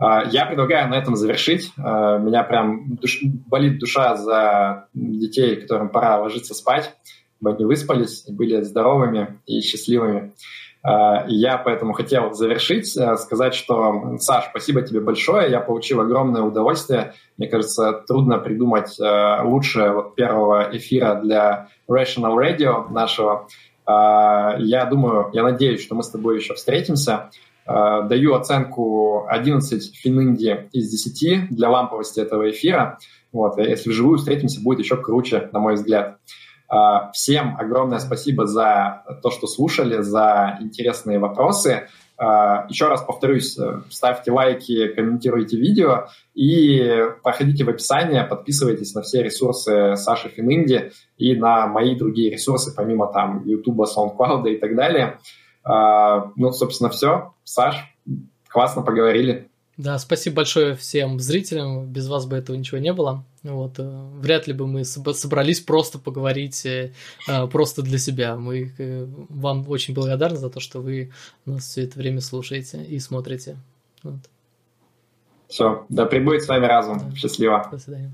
я предлагаю на этом завершить. А, меня прям душ... болит душа за детей, которым пора ложиться спать, чтобы они выспались были здоровыми и счастливыми. А, я поэтому хотел завершить, сказать, что, Саш, спасибо тебе большое, я получил огромное удовольствие. Мне кажется, трудно придумать лучше вот первого эфира для Rational Radio нашего. Я думаю, я надеюсь, что мы с тобой еще встретимся. Э, даю оценку 11 фининди из 10 для ламповости этого эфира. Вот, если вживую встретимся, будет еще круче, на мой взгляд. Э, всем огромное спасибо за то, что слушали, за интересные вопросы. Э, еще раз повторюсь, ставьте лайки, комментируйте видео и проходите в описание, подписывайтесь на все ресурсы Саши Фининди и на мои другие ресурсы, помимо там YouTube, SoundCloud и так далее. А, ну, собственно, все. Саш, классно поговорили. Да, спасибо большое всем зрителям. Без вас бы этого ничего не было. Вот, э, вряд ли бы мы собрались просто поговорить э, э, просто для себя. Мы вам очень благодарны за то, что вы нас все это время слушаете и смотрите. Вот. Все, да прибудет с вами разум. Да. Счастливо. До свидания.